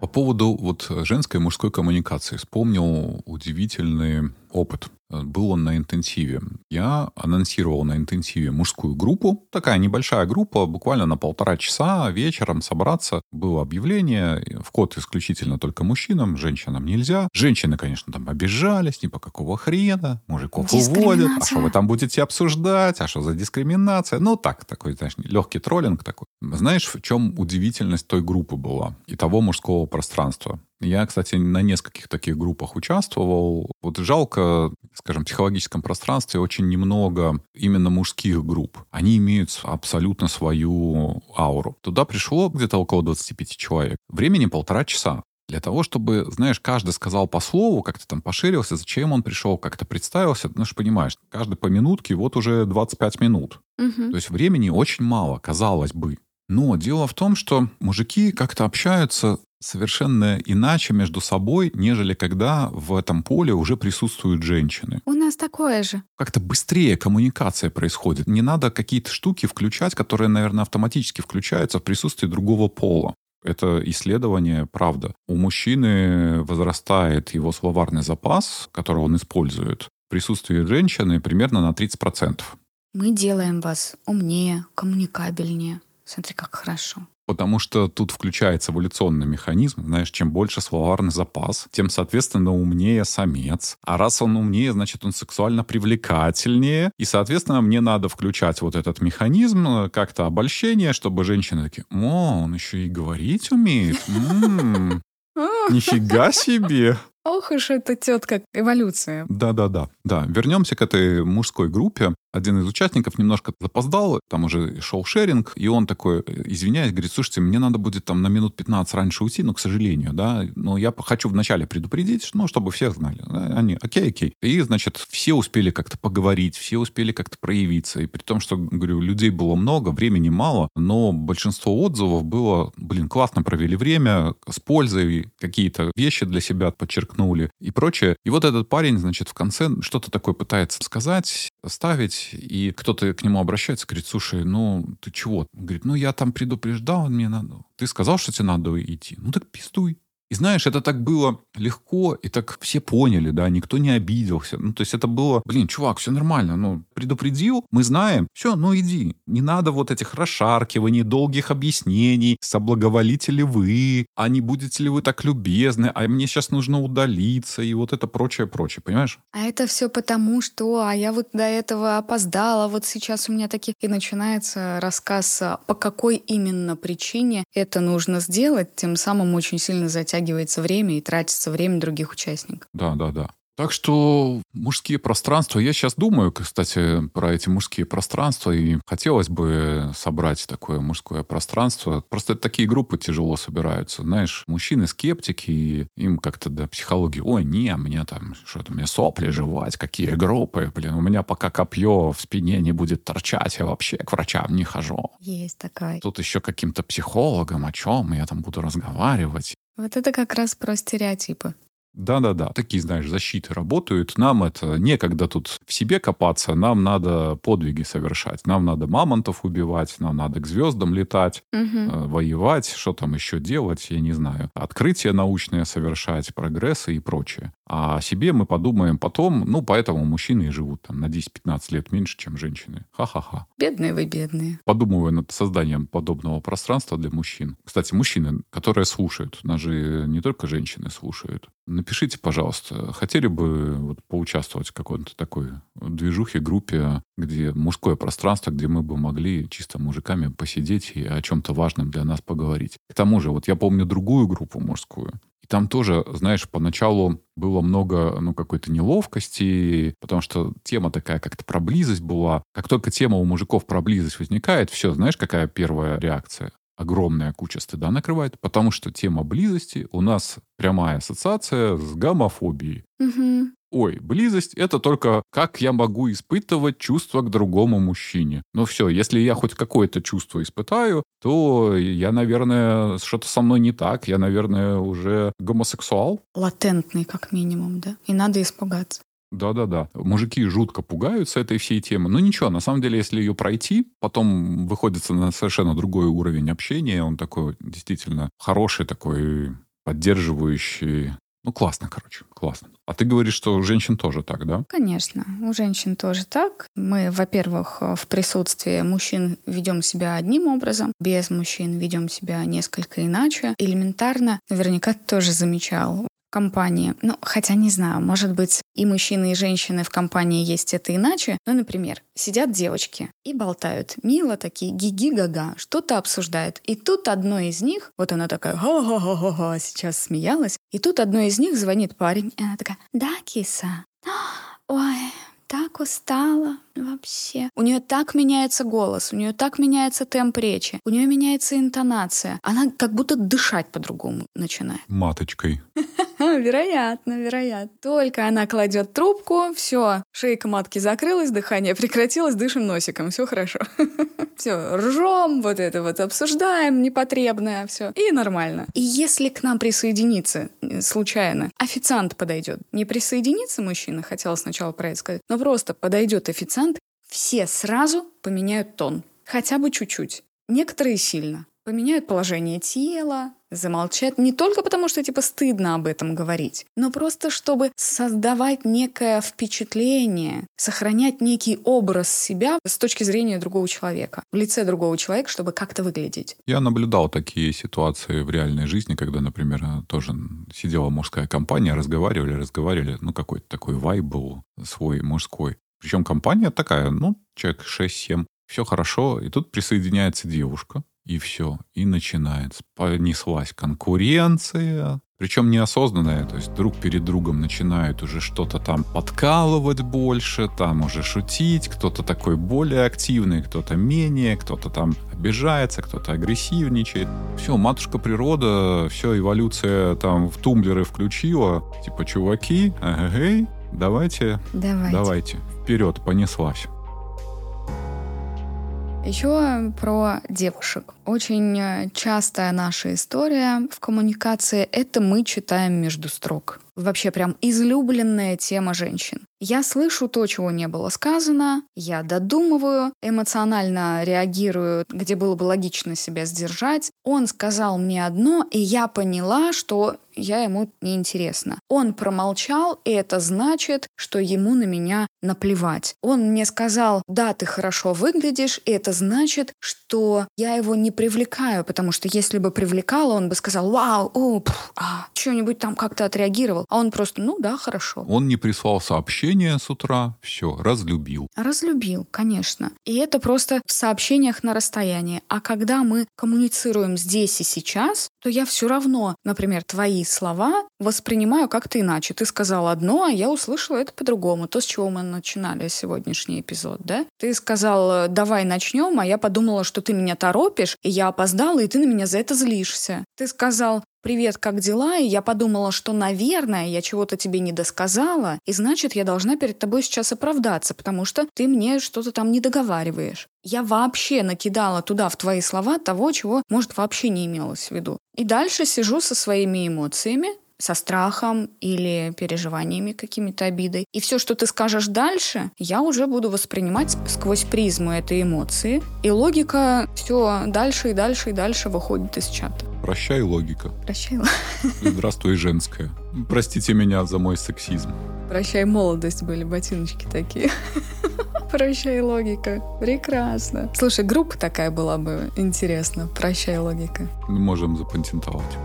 Speaker 1: По поводу вот женской и мужской коммуникации вспомнил удивительный опыт. Был он на интенсиве. Я анонсировал на интенсиве мужскую группу. Такая небольшая группа, буквально на полтора часа вечером собраться. Было объявление. Вход исключительно только мужчинам, женщинам нельзя. Женщины, конечно, там обижались, типа какого хрена, мужиков уводят. А что вы там будете обсуждать? А что за дискриминация? Ну так, такой, знаешь, легкий троллинг такой. Знаешь, в чем удивительность той группы была и того мужского пространства? Я, кстати, на нескольких таких группах участвовал. Вот жалко, скажем, в психологическом пространстве очень немного именно мужских групп. Они имеют абсолютно свою ауру. Туда пришло где-то около 25 человек. Времени полтора часа. Для того, чтобы, знаешь, каждый сказал по слову, как-то там поширился, зачем он пришел, как-то представился. Ну, же понимаешь, каждый по минутке, вот уже 25 минут. Угу. То есть времени очень мало, казалось бы. Но дело в том, что мужики как-то общаются совершенно иначе между собой, нежели когда в этом поле уже присутствуют женщины.
Speaker 3: У нас такое же.
Speaker 1: Как-то быстрее коммуникация происходит. Не надо какие-то штуки включать, которые, наверное, автоматически включаются в присутствии другого пола. Это исследование, правда. У мужчины возрастает его словарный запас, который он использует, в присутствии женщины примерно на 30%.
Speaker 3: Мы делаем вас умнее, коммуникабельнее. Смотри, как хорошо.
Speaker 1: Потому что тут включается эволюционный механизм. Знаешь, чем больше словарный запас, тем, соответственно, умнее самец. А раз он умнее, значит, он сексуально привлекательнее. И, соответственно, мне надо включать вот этот механизм, э, как-то обольщение, чтобы женщины такие, о, он еще и говорить умеет. Нифига себе!
Speaker 3: Ох уж эта тетка, эволюция.
Speaker 1: Да-да-да. Да, вернемся к этой мужской группе. Один из участников немножко запоздал, там уже шел шеринг, и он такой, извиняясь, говорит, слушайте, мне надо будет там на минут 15 раньше уйти, ну, к сожалению, да, но я хочу вначале предупредить, ну, чтобы все знали. Они, окей, окей. И, значит, все успели как-то поговорить, все успели как-то проявиться, и при том, что, говорю, людей было много, времени мало, но большинство отзывов было, блин, классно провели время, с пользой, какие-то вещи для себя подчеркнули и прочее. И вот этот парень, значит, в конце что-то такое пытается сказать, ставить, и кто-то к нему обращается, говорит, слушай, ну ты чего? Говорит, ну я там предупреждал, мне надо. Ты сказал, что тебе надо идти. Ну так пиздуй. И знаешь, это так было легко, и так все поняли, да, никто не обиделся. Ну, то есть это было, блин, чувак, все нормально, ну, предупредил, мы знаем, все, ну иди. Не надо вот этих расшаркиваний, долгих объяснений, соблаговолите ли вы, а не будете ли вы так любезны, а мне сейчас нужно удалиться, и вот это прочее, прочее, понимаешь?
Speaker 3: А это все потому, что, а я вот до этого опоздала, вот сейчас у меня такие... И начинается рассказ, а по какой именно причине это нужно сделать, тем самым очень сильно затягивает растягивается время и тратится время других участников.
Speaker 1: Да, да, да. Так что мужские пространства, я сейчас думаю, кстати, про эти мужские пространства, и хотелось бы собрать такое мужское пространство. Просто такие группы тяжело собираются. Знаешь, мужчины скептики, и им как-то до психологии, ой, не, мне там, что-то, мне сопли жевать, какие группы, блин, у меня пока копье в спине не будет торчать, я вообще к врачам не хожу.
Speaker 3: Есть такая.
Speaker 1: Тут еще каким-то психологом, о чем я там буду разговаривать.
Speaker 3: Вот это как раз про стереотипы.
Speaker 1: Да-да-да, такие, знаешь, защиты работают. Нам это некогда тут в себе копаться, нам надо подвиги совершать. Нам надо мамонтов убивать, нам надо к звездам летать, угу. воевать, что там еще делать, я не знаю. Открытия научные совершать, прогрессы и прочее. А о себе мы подумаем потом, ну, поэтому мужчины и живут там на 10-15 лет меньше, чем женщины. Ха-ха-ха.
Speaker 3: Бедные вы, бедные.
Speaker 1: Подумываю над созданием подобного пространства для мужчин. Кстати, мужчины, которые слушают, нас же не только женщины слушают. Напишите, пожалуйста, хотели бы вот поучаствовать в какой-то такой движухе, группе, где мужское пространство, где мы бы могли чисто мужиками посидеть и о чем-то важном для нас поговорить. К тому же, вот я помню другую группу мужскую, и там тоже, знаешь, поначалу было много, ну, какой-то неловкости, потому что тема такая как-то про близость была. Как только тема у мужиков про близость возникает, все, знаешь, какая первая реакция? огромная куча стыда накрывает, потому что тема близости у нас прямая ассоциация с гомофобией.
Speaker 3: Угу.
Speaker 1: Ой, близость — это только как я могу испытывать чувство к другому мужчине. Ну все, если я хоть какое-то чувство испытаю, то я, наверное, что-то со мной не так. Я, наверное, уже гомосексуал.
Speaker 3: Латентный, как минимум, да. И надо испугаться.
Speaker 1: Да-да-да. Мужики жутко пугаются этой всей темы. Но ничего, на самом деле, если ее пройти, потом выходится на совершенно другой уровень общения. Он такой действительно хороший, такой поддерживающий. Ну, классно, короче, классно. А ты говоришь, что у женщин тоже так, да?
Speaker 3: Конечно, у женщин тоже так. Мы, во-первых, в присутствии мужчин ведем себя одним образом, без мужчин ведем себя несколько иначе. Элементарно, наверняка ты тоже замечал, компании. Ну, хотя не знаю, может быть, и мужчины, и женщины в компании есть это иначе. Ну, например, сидят девочки и болтают. Мило такие, гиги-гага, что-то обсуждают. И тут одной из них, вот она такая, ха-ха-ха-ха, сейчас смеялась. И тут одной из них звонит парень, и она такая, да, киса, ой, так устала вообще. У нее так меняется голос, у нее так меняется темп речи, у нее меняется интонация. Она как будто дышать по-другому начинает.
Speaker 1: Маточкой.
Speaker 3: Вероятно, вероятно. Только она кладет трубку, все, шейка матки закрылась, дыхание прекратилось, дышим носиком, все хорошо. Все, ржем, вот это вот обсуждаем непотребное, все, и нормально. И если к нам присоединиться э, случайно, официант подойдет, не присоединится мужчина, хотела сначала про это сказать, но просто подойдет официант, все сразу поменяют тон, хотя бы чуть-чуть. Некоторые сильно. Поменяют положение тела, замолчать не только потому, что типа стыдно об этом говорить, но просто чтобы создавать некое впечатление, сохранять некий образ себя с точки зрения другого человека, в лице другого человека, чтобы как-то выглядеть.
Speaker 1: Я наблюдал такие ситуации в реальной жизни, когда, например, тоже сидела мужская компания, разговаривали, разговаривали, ну какой-то такой вайб был свой мужской. Причем компания такая, ну, человек 6-7, все хорошо, и тут присоединяется девушка, и все, и начинается. Понеслась конкуренция, причем неосознанная, то есть друг перед другом начинают уже что-то там подкалывать больше, там уже шутить, кто-то такой более активный, кто-то менее, кто-то там обижается, кто-то агрессивничает. Все, матушка природа, все, эволюция там в тумблеры включила, типа, чуваки, эгэй, давайте,
Speaker 3: давайте,
Speaker 1: давайте, вперед, понеслась.
Speaker 3: Еще про девушек. Очень э, частая наша история в коммуникации — это мы читаем между строк. Вообще прям излюбленная тема женщин. Я слышу то, чего не было сказано, я додумываю, эмоционально реагирую, где было бы логично себя сдержать. Он сказал мне одно, и я поняла, что я ему неинтересна. Он промолчал, и это значит, что ему на меня наплевать. Он мне сказал, да, ты хорошо выглядишь, и это значит, что я его не привлекаю, потому что если бы привлекала, он бы сказал, вау, о, пф, а, что-нибудь там как-то отреагировал. А он просто, ну да, хорошо.
Speaker 1: Он не прислал сообщение с утра, все, разлюбил.
Speaker 3: Разлюбил, конечно. И это просто в сообщениях на расстоянии. А когда мы коммуницируем здесь и сейчас, то я все равно, например, твои слова воспринимаю как-то иначе. Ты сказал одно, а я услышала это по-другому. То, с чего мы начинали сегодняшний эпизод, да? Ты сказал, давай начнем, а я подумала, что ты меня торопишь, и я опоздала, и ты на меня за это злишься. Ты сказал, «Привет, как дела?» И я подумала, что, наверное, я чего-то тебе не досказала, и значит, я должна перед тобой сейчас оправдаться, потому что ты мне что-то там не договариваешь. Я вообще накидала туда в твои слова того, чего, может, вообще не имелось в виду. И дальше сижу со своими эмоциями, со страхом или переживаниями какими-то обидой. И все, что ты скажешь дальше, я уже буду воспринимать сквозь призму этой эмоции. И логика все дальше и дальше и дальше выходит из чата.
Speaker 1: Прощай, логика.
Speaker 3: Прощай,
Speaker 1: Здравствуй, женская. Простите меня за мой сексизм.
Speaker 3: Прощай, молодость были ботиночки такие. Прощай, логика. Прекрасно. Слушай, группа такая была бы интересна. Прощай, логика.
Speaker 1: Мы можем запатентовать.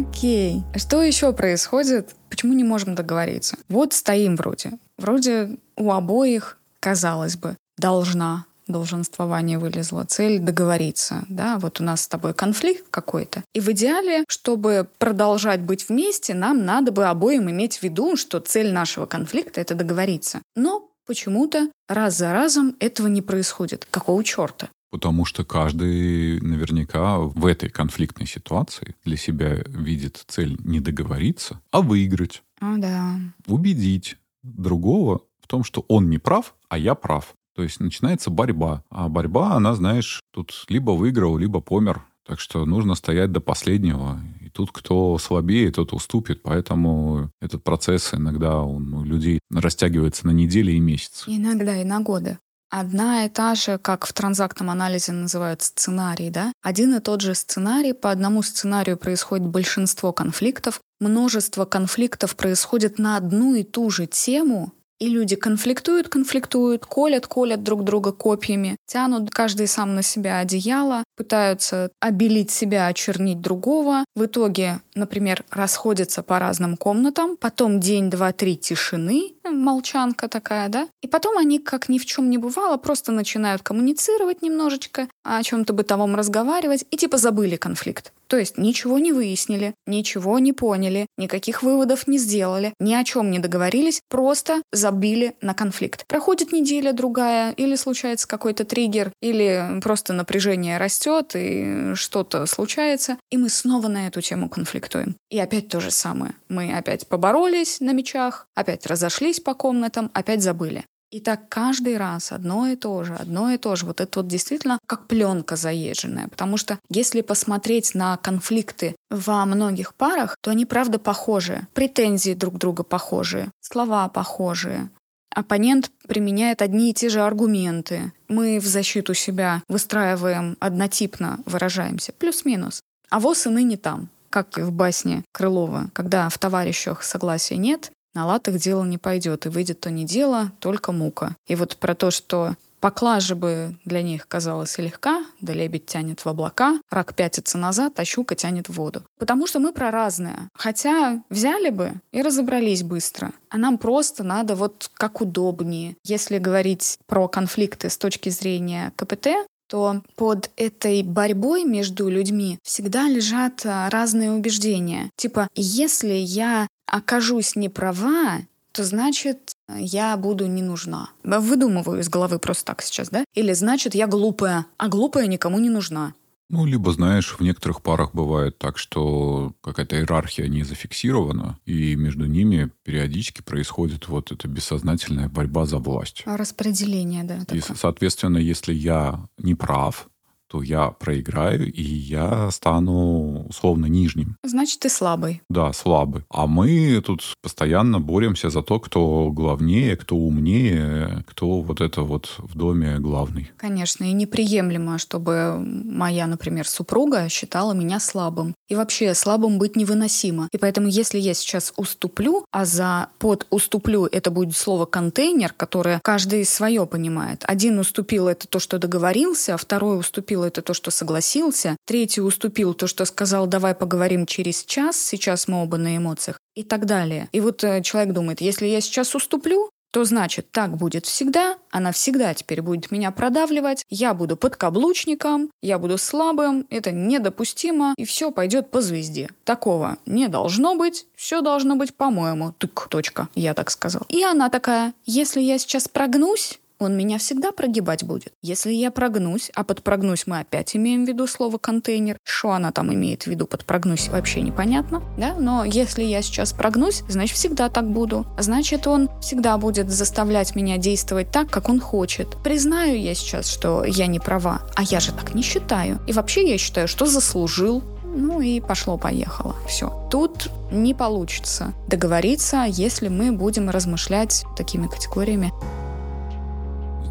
Speaker 3: Окей. Что еще происходит? Почему не можем договориться? Вот стоим вроде. Вроде у обоих, казалось бы, должна долженствование вылезло, цель договориться, да, вот у нас с тобой конфликт какой-то. И в идеале, чтобы продолжать быть вместе, нам надо бы обоим иметь в виду, что цель нашего конфликта — это договориться. Но почему-то раз за разом этого не происходит. Какого черта?
Speaker 1: Потому что каждый наверняка в этой конфликтной ситуации для себя видит цель не договориться, а выиграть.
Speaker 3: О, да.
Speaker 1: Убедить другого в том, что он не прав, а я прав. То есть начинается борьба. А борьба, она, знаешь, тут либо выиграл, либо помер. Так что нужно стоять до последнего. И тут кто слабее, тот уступит. Поэтому этот процесс иногда он у людей растягивается на недели и месяцы.
Speaker 3: Иногда и на годы одна и та же, как в транзактном анализе называют сценарий, да? Один и тот же сценарий, по одному сценарию происходит большинство конфликтов, множество конфликтов происходит на одну и ту же тему, и люди конфликтуют, конфликтуют, колят, колят друг друга копьями, тянут каждый сам на себя одеяло, пытаются обелить себя, очернить другого. В итоге, например, расходятся по разным комнатам, потом день, два, три тишины, молчанка такая, да? И потом они, как ни в чем не бывало, просто начинают коммуницировать немножечко, о чем-то бытовом разговаривать, и типа забыли конфликт. То есть ничего не выяснили, ничего не поняли, никаких выводов не сделали, ни о чем не договорились, просто забили на конфликт. Проходит неделя другая, или случается какой-то триггер, или просто напряжение растет, и что-то случается, и мы снова на эту тему конфликтуем. И опять то же самое. Мы опять поборолись на мечах, опять разошлись по комнатам, опять забыли. И так каждый раз одно и то же, одно и то же. Вот это вот действительно как пленка заезженная. Потому что если посмотреть на конфликты во многих парах, то они правда похожи. Претензии друг друга похожие, слова похожие. Оппонент применяет одни и те же аргументы. Мы в защиту себя выстраиваем однотипно, выражаемся, плюс-минус. А воз и ныне там как в басне Крылова, когда в товарищах согласия нет, на латах дело не пойдет, и выйдет то не дело, только мука. И вот про то, что Поклажа бы для них казалась легка, да лебедь тянет в облака, рак пятится назад, а щука тянет в воду. Потому что мы про разное. Хотя взяли бы и разобрались быстро. А нам просто надо вот как удобнее. Если говорить про конфликты с точки зрения КПТ, то под этой борьбой между людьми всегда лежат а, разные убеждения. Типа, если я окажусь не права, то значит я буду не нужна. Выдумываю из головы просто так сейчас, да? Или значит я глупая, а глупая никому не нужна.
Speaker 1: Ну, либо, знаешь, в некоторых парах бывает так, что какая-то иерархия не зафиксирована, и между ними периодически происходит вот эта бессознательная борьба за власть.
Speaker 3: Распределение, да.
Speaker 1: И, такое. соответственно, если я не прав, то я проиграю, и я стану условно нижним.
Speaker 3: Значит, ты слабый.
Speaker 1: Да, слабый. А мы тут постоянно боремся за то, кто главнее, кто умнее, кто вот это вот в доме главный.
Speaker 3: Конечно, и неприемлемо, чтобы моя, например, супруга считала меня слабым. И вообще слабым быть невыносимо. И поэтому, если я сейчас уступлю, а за под уступлю это будет слово контейнер, которое каждый свое понимает. Один уступил это то, что договорился, а второй уступил уступил это то, что согласился, третий уступил то, что сказал, давай поговорим через час, сейчас мы оба на эмоциях и так далее. И вот э, человек думает, если я сейчас уступлю, то значит так будет всегда, она всегда теперь будет меня продавливать, я буду подкаблучником, я буду слабым, это недопустимо, и все пойдет по звезде. Такого не должно быть, все должно быть по-моему. Тык, точка, я так сказал. И она такая, если я сейчас прогнусь, он меня всегда прогибать будет. Если я прогнусь, а под прогнусь мы опять имеем в виду слово контейнер, что она там имеет в виду под прогнусь, вообще непонятно, да, но если я сейчас прогнусь, значит всегда так буду. Значит, он всегда будет заставлять меня действовать так, как он хочет. Признаю я сейчас, что я не права, а я же так не считаю. И вообще я считаю, что заслужил, ну и пошло-поехало. Все. Тут не получится договориться, если мы будем размышлять такими категориями.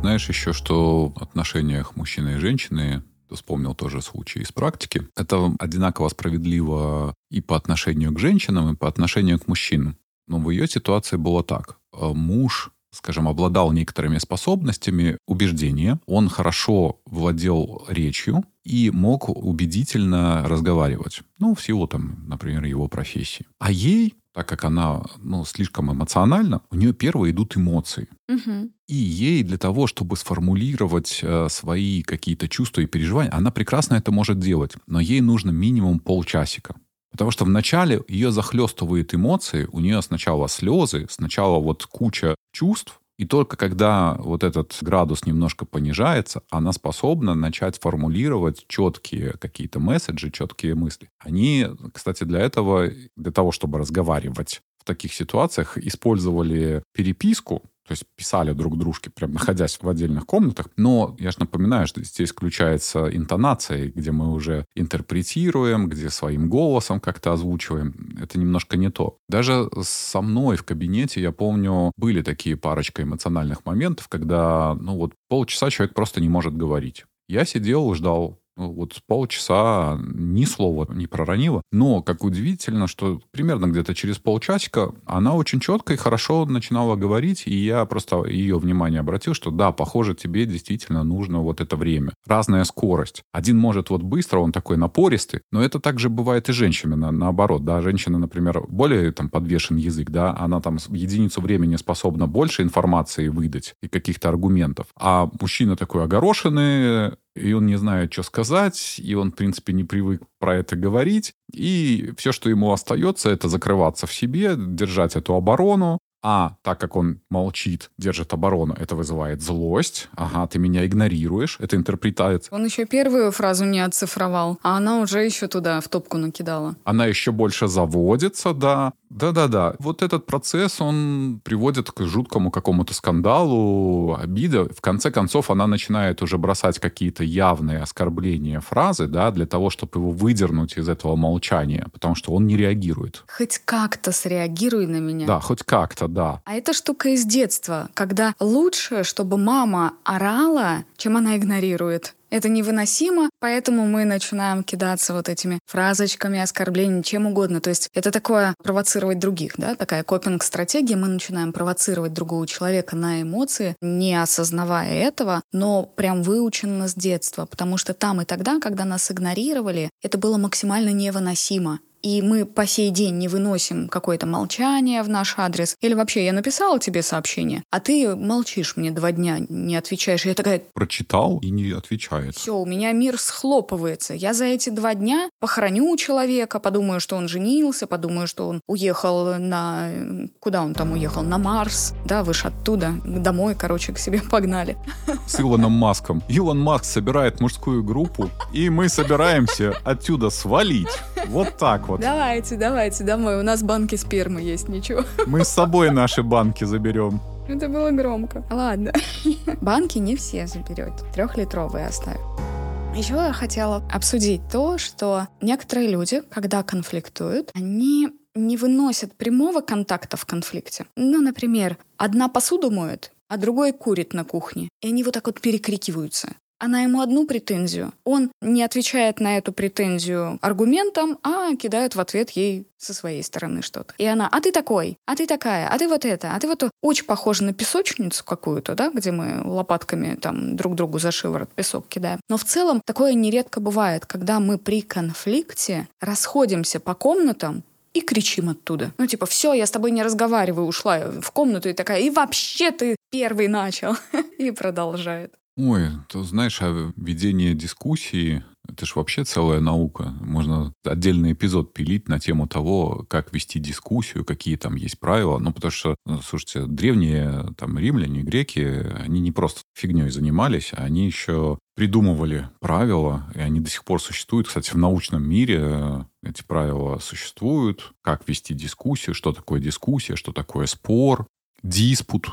Speaker 1: Знаешь еще, что в отношениях мужчины и женщины вспомнил тоже случай из практики. Это одинаково справедливо и по отношению к женщинам, и по отношению к мужчинам. Но в ее ситуации было так. Э, муж скажем, обладал некоторыми способностями убеждения, он хорошо владел речью и мог убедительно разговаривать. Ну, в силу, там, например, его профессии. А ей, так как она ну, слишком эмоциональна, у нее первые идут эмоции.
Speaker 3: Угу.
Speaker 1: И ей для того, чтобы сформулировать э, свои какие-то чувства и переживания, она прекрасно это может делать, но ей нужно минимум полчасика. Потому что вначале ее захлестывают эмоции, у нее сначала слезы, сначала вот куча чувств, и только когда вот этот градус немножко понижается, она способна начать формулировать четкие какие-то месседжи, четкие мысли. Они, кстати, для этого, для того, чтобы разговаривать в таких ситуациях, использовали переписку, то есть писали друг дружке, прям находясь в отдельных комнатах. Но я же напоминаю, что здесь включается интонация, где мы уже интерпретируем, где своим голосом как-то озвучиваем. Это немножко не то. Даже со мной в кабинете, я помню, были такие парочка эмоциональных моментов, когда, ну вот, полчаса человек просто не может говорить. Я сидел, ждал вот полчаса ни слова не проронила. Но, как удивительно, что примерно где-то через полчасика она очень четко и хорошо начинала говорить, и я просто ее внимание обратил, что да, похоже, тебе действительно нужно вот это время. Разная скорость. Один может вот быстро, он такой напористый, но это также бывает и женщинами, на, наоборот, да, женщина, например, более там подвешен язык, да, она там единицу времени способна больше информации выдать и каких-то аргументов, а мужчина такой огорошенный, и он не знает, что сказать, и он, в принципе, не привык про это говорить. И все, что ему остается, это закрываться в себе, держать эту оборону, а так как он молчит, держит оборону, это вызывает злость. Ага, ты меня игнорируешь. Это интерпретация.
Speaker 3: Он еще первую фразу не оцифровал, а она уже еще туда в топку накидала.
Speaker 1: Она еще больше заводится, да. Да-да-да. Вот этот процесс, он приводит к жуткому какому-то скандалу, обида. В конце концов, она начинает уже бросать какие-то явные оскорбления фразы, да, для того, чтобы его выдернуть из этого молчания, потому что он не реагирует.
Speaker 3: Хоть как-то среагируй на меня.
Speaker 1: Да, хоть как-то, да.
Speaker 3: А это штука из детства, когда лучше, чтобы мама орала, чем она игнорирует. Это невыносимо, поэтому мы начинаем кидаться вот этими фразочками, оскорблениями, чем угодно. То есть это такое провоцировать других, да, такая копинг-стратегия. Мы начинаем провоцировать другого человека на эмоции, не осознавая этого, но прям выучено с детства, потому что там и тогда, когда нас игнорировали, это было максимально невыносимо и мы по сей день не выносим какое-то молчание в наш адрес, или вообще я написала тебе сообщение, а ты молчишь мне два дня, не отвечаешь. Я такая...
Speaker 1: Прочитал и не отвечает.
Speaker 3: Все, у меня мир схлопывается. Я за эти два дня похороню человека, подумаю, что он женился, подумаю, что он уехал на... Куда он там уехал? На Марс. Да, вы оттуда, домой, короче, к себе погнали.
Speaker 1: С Илоном Маском. Илон Маск собирает мужскую группу, и мы собираемся отсюда свалить. Вот так вот.
Speaker 3: Давайте, давайте домой. У нас банки спермы есть, ничего.
Speaker 1: Мы с собой наши банки заберем.
Speaker 3: Это было громко. Ладно. Банки не все заберет. Трехлитровые оставим. Еще я хотела обсудить то, что некоторые люди, когда конфликтуют, они не выносят прямого контакта в конфликте. Ну, например, одна посуду моет, а другой курит на кухне. И они вот так вот перекрикиваются. Она ему одну претензию. Он не отвечает на эту претензию аргументом, а кидает в ответ ей со своей стороны что-то. И она, а ты такой, а ты такая, а ты вот это, а ты вот то. Очень похоже на песочницу какую-то, да, где мы лопатками там друг другу за шиворот песок кидаем. Но в целом такое нередко бывает, когда мы при конфликте расходимся по комнатам, и кричим оттуда. Ну, типа, все, я с тобой не разговариваю, ушла в комнату и такая, и вообще ты первый начал. и продолжает.
Speaker 1: Ой, то знаешь, а ведение дискуссии это же вообще целая наука. Можно отдельный эпизод пилить на тему того, как вести дискуссию, какие там есть правила. Ну, потому что, ну, слушайте, древние там римляне, греки, они не просто фигней занимались, а они еще придумывали правила, и они до сих пор существуют. Кстати, в научном мире эти правила существуют. Как вести дискуссию, что такое дискуссия, что такое спор, диспут.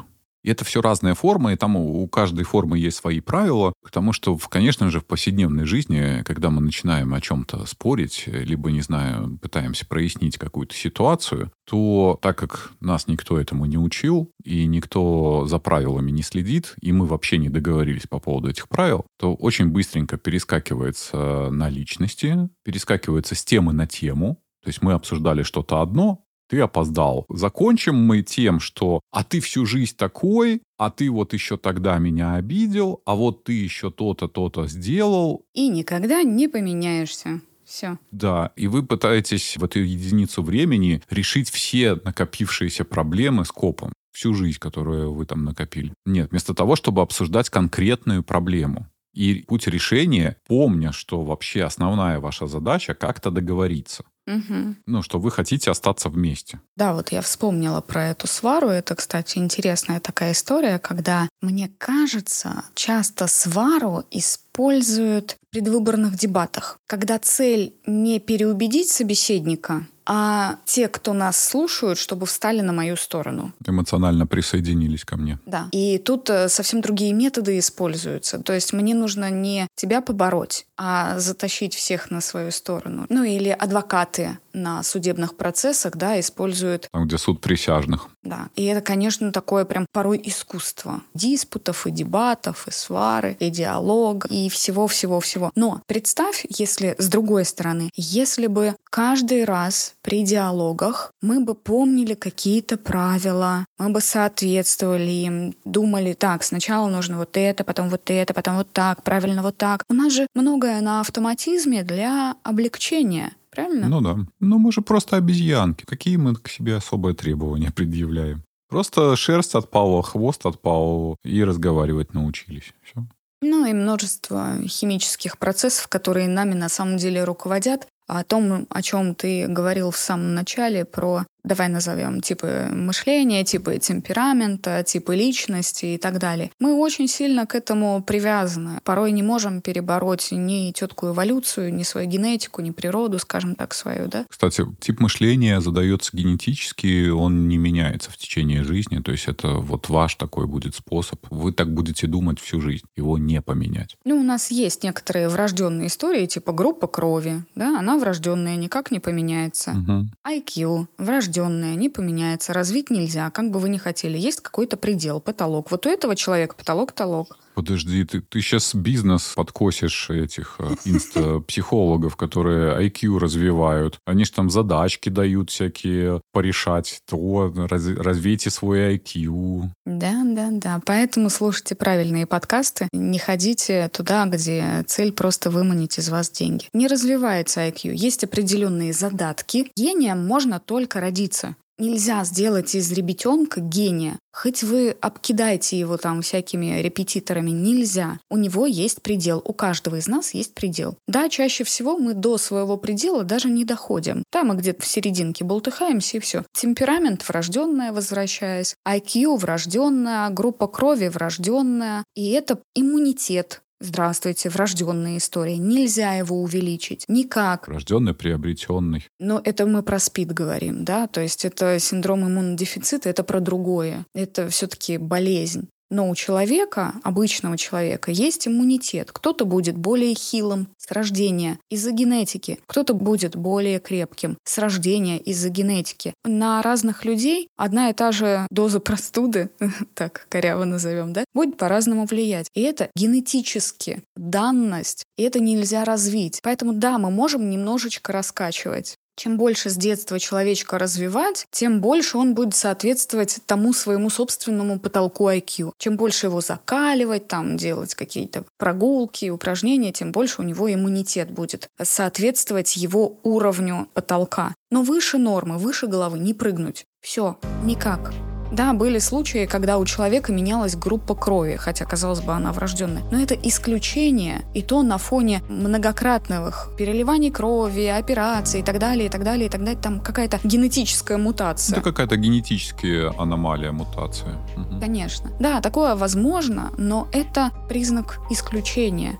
Speaker 1: И это все разные формы, и там у каждой формы есть свои правила, потому что, конечно же, в повседневной жизни, когда мы начинаем о чем-то спорить, либо, не знаю, пытаемся прояснить какую-то ситуацию, то так как нас никто этому не учил, и никто за правилами не следит, и мы вообще не договорились по поводу этих правил, то очень быстренько перескакивается на личности, перескакивается с темы на тему, то есть мы обсуждали что-то одно, ты опоздал. Закончим мы тем, что «а ты всю жизнь такой», «а ты вот еще тогда меня обидел», «а вот ты еще то-то, то-то сделал».
Speaker 3: И никогда не поменяешься. Все.
Speaker 1: Да, и вы пытаетесь в эту единицу времени решить все накопившиеся проблемы с копом всю жизнь, которую вы там накопили. Нет, вместо того, чтобы обсуждать конкретную проблему. И путь решения, помня, что вообще основная ваша задача как-то договориться.
Speaker 3: Угу.
Speaker 1: Ну, что вы хотите остаться вместе.
Speaker 3: Да, вот я вспомнила про эту свару. Это, кстати, интересная такая история, когда, мне кажется, часто свару используют в предвыборных дебатах, когда цель не переубедить собеседника, а те, кто нас слушают, чтобы встали на мою сторону.
Speaker 1: Эмоционально присоединились ко мне.
Speaker 3: Да. И тут э, совсем другие методы используются. То есть мне нужно не тебя побороть, а затащить всех на свою сторону. Ну или адвокаты на судебных процессах, да, используют...
Speaker 1: Там, где суд присяжных.
Speaker 3: Да. И это, конечно, такое прям порой искусство. Диспутов и дебатов, и свары, и диалог, и всего-всего-всего. Но представь, если с другой стороны, если бы каждый раз при диалогах мы бы помнили какие-то правила, мы бы соответствовали им, думали, так, сначала нужно вот это, потом вот это, потом вот так, правильно вот так. У нас же многое на автоматизме для облегчения. Правильно?
Speaker 1: Ну да. Ну мы же просто обезьянки. Какие мы к себе особые требования предъявляем? Просто шерсть отпала, хвост отпал, и разговаривать научились. Все.
Speaker 3: Ну и множество химических процессов, которые нами на самом деле руководят, о том, о чем ты говорил в самом начале, про давай назовем типы мышления, типы темперамента, типы личности и так далее. Мы очень сильно к этому привязаны. Порой не можем перебороть ни тетку эволюцию, ни свою генетику, ни природу, скажем так, свою, да?
Speaker 1: Кстати, тип мышления задается генетически, он не меняется в течение жизни, то есть это вот ваш такой будет способ. Вы так будете думать всю жизнь, его не поменять.
Speaker 3: Ну, у нас есть некоторые врожденные истории, типа группа крови, да, она врожденная, никак не поменяется.
Speaker 1: Угу.
Speaker 3: IQ врожденный врожденное, не поменяется, развить нельзя, как бы вы ни хотели. Есть какой-то предел, потолок. Вот у этого человека потолок-потолок.
Speaker 1: Подожди, ты, ты сейчас бизнес подкосишь этих э, инста-психологов, которые IQ развивают. Они же там задачки дают всякие порешать. То раз, развейте свой IQ.
Speaker 3: Да, да, да. Поэтому слушайте правильные подкасты. Не ходите туда, где цель просто выманить из вас деньги. Не развивается IQ. Есть определенные задатки. Гением можно только родиться. Нельзя сделать из ребятенка гения. Хоть вы обкидаете его там всякими репетиторами, нельзя. У него есть предел. У каждого из нас есть предел. Да, чаще всего мы до своего предела даже не доходим. Там мы где-то в серединке болтыхаемся и все. Темперамент врожденная, возвращаясь. IQ врожденная, группа крови врожденная. И это иммунитет Здравствуйте, врожденная история. Нельзя его увеличить. Никак.
Speaker 1: Врожденный, приобретенный.
Speaker 3: Но это мы про СПИД говорим, да? То есть это синдром иммунодефицита, это про другое. Это все-таки болезнь. Но у человека, обычного человека, есть иммунитет. Кто-то будет более хилым с рождения из-за генетики, кто-то будет более крепким с рождения из-за генетики. На разных людей одна и та же доза простуды, так коряво назовем, да, будет по-разному влиять. И это генетически данность, и это нельзя развить. Поэтому да, мы можем немножечко раскачивать чем больше с детства человечка развивать, тем больше он будет соответствовать тому своему собственному потолку IQ. Чем больше его закаливать, там делать какие-то прогулки, упражнения, тем больше у него иммунитет будет соответствовать его уровню потолка. Но выше нормы, выше головы не прыгнуть. Все, никак. Да, были случаи, когда у человека менялась группа крови, хотя, казалось бы, она врожденная. Но это исключение, и то на фоне многократных переливаний крови, операций и так далее, и так далее, и так далее. Там какая-то генетическая мутация.
Speaker 1: Это какая-то генетическая аномалия, мутация.
Speaker 3: Угу. Конечно. Да, такое возможно, но это признак исключения.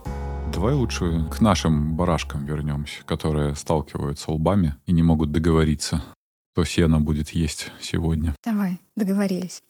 Speaker 1: Давай лучше к нашим барашкам вернемся, которые сталкиваются лбами и не могут договориться кто сено будет есть сегодня.
Speaker 3: Давай, договорились.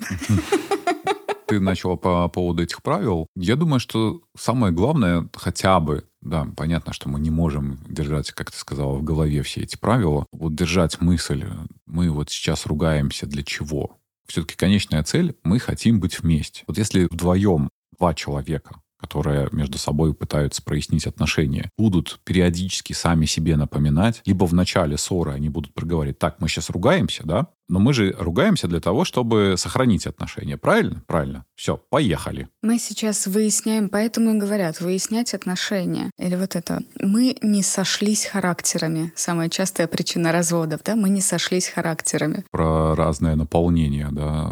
Speaker 1: Ты начала по поводу этих правил. Я думаю, что самое главное хотя бы да, понятно, что мы не можем держать, как ты сказала, в голове все эти правила. Вот держать мысль, мы вот сейчас ругаемся для чего? Все-таки конечная цель, мы хотим быть вместе. Вот если вдвоем два человека которые между собой пытаются прояснить отношения, будут периодически сами себе напоминать, либо в начале ссоры они будут проговорить, так, мы сейчас ругаемся, да, но мы же ругаемся для того, чтобы сохранить отношения. Правильно? Правильно. Все, поехали.
Speaker 3: Мы сейчас выясняем, поэтому и говорят, выяснять отношения. Или вот это. Мы не сошлись характерами. Самая частая причина разводов, да? Мы не сошлись характерами.
Speaker 1: Про разное наполнение, да,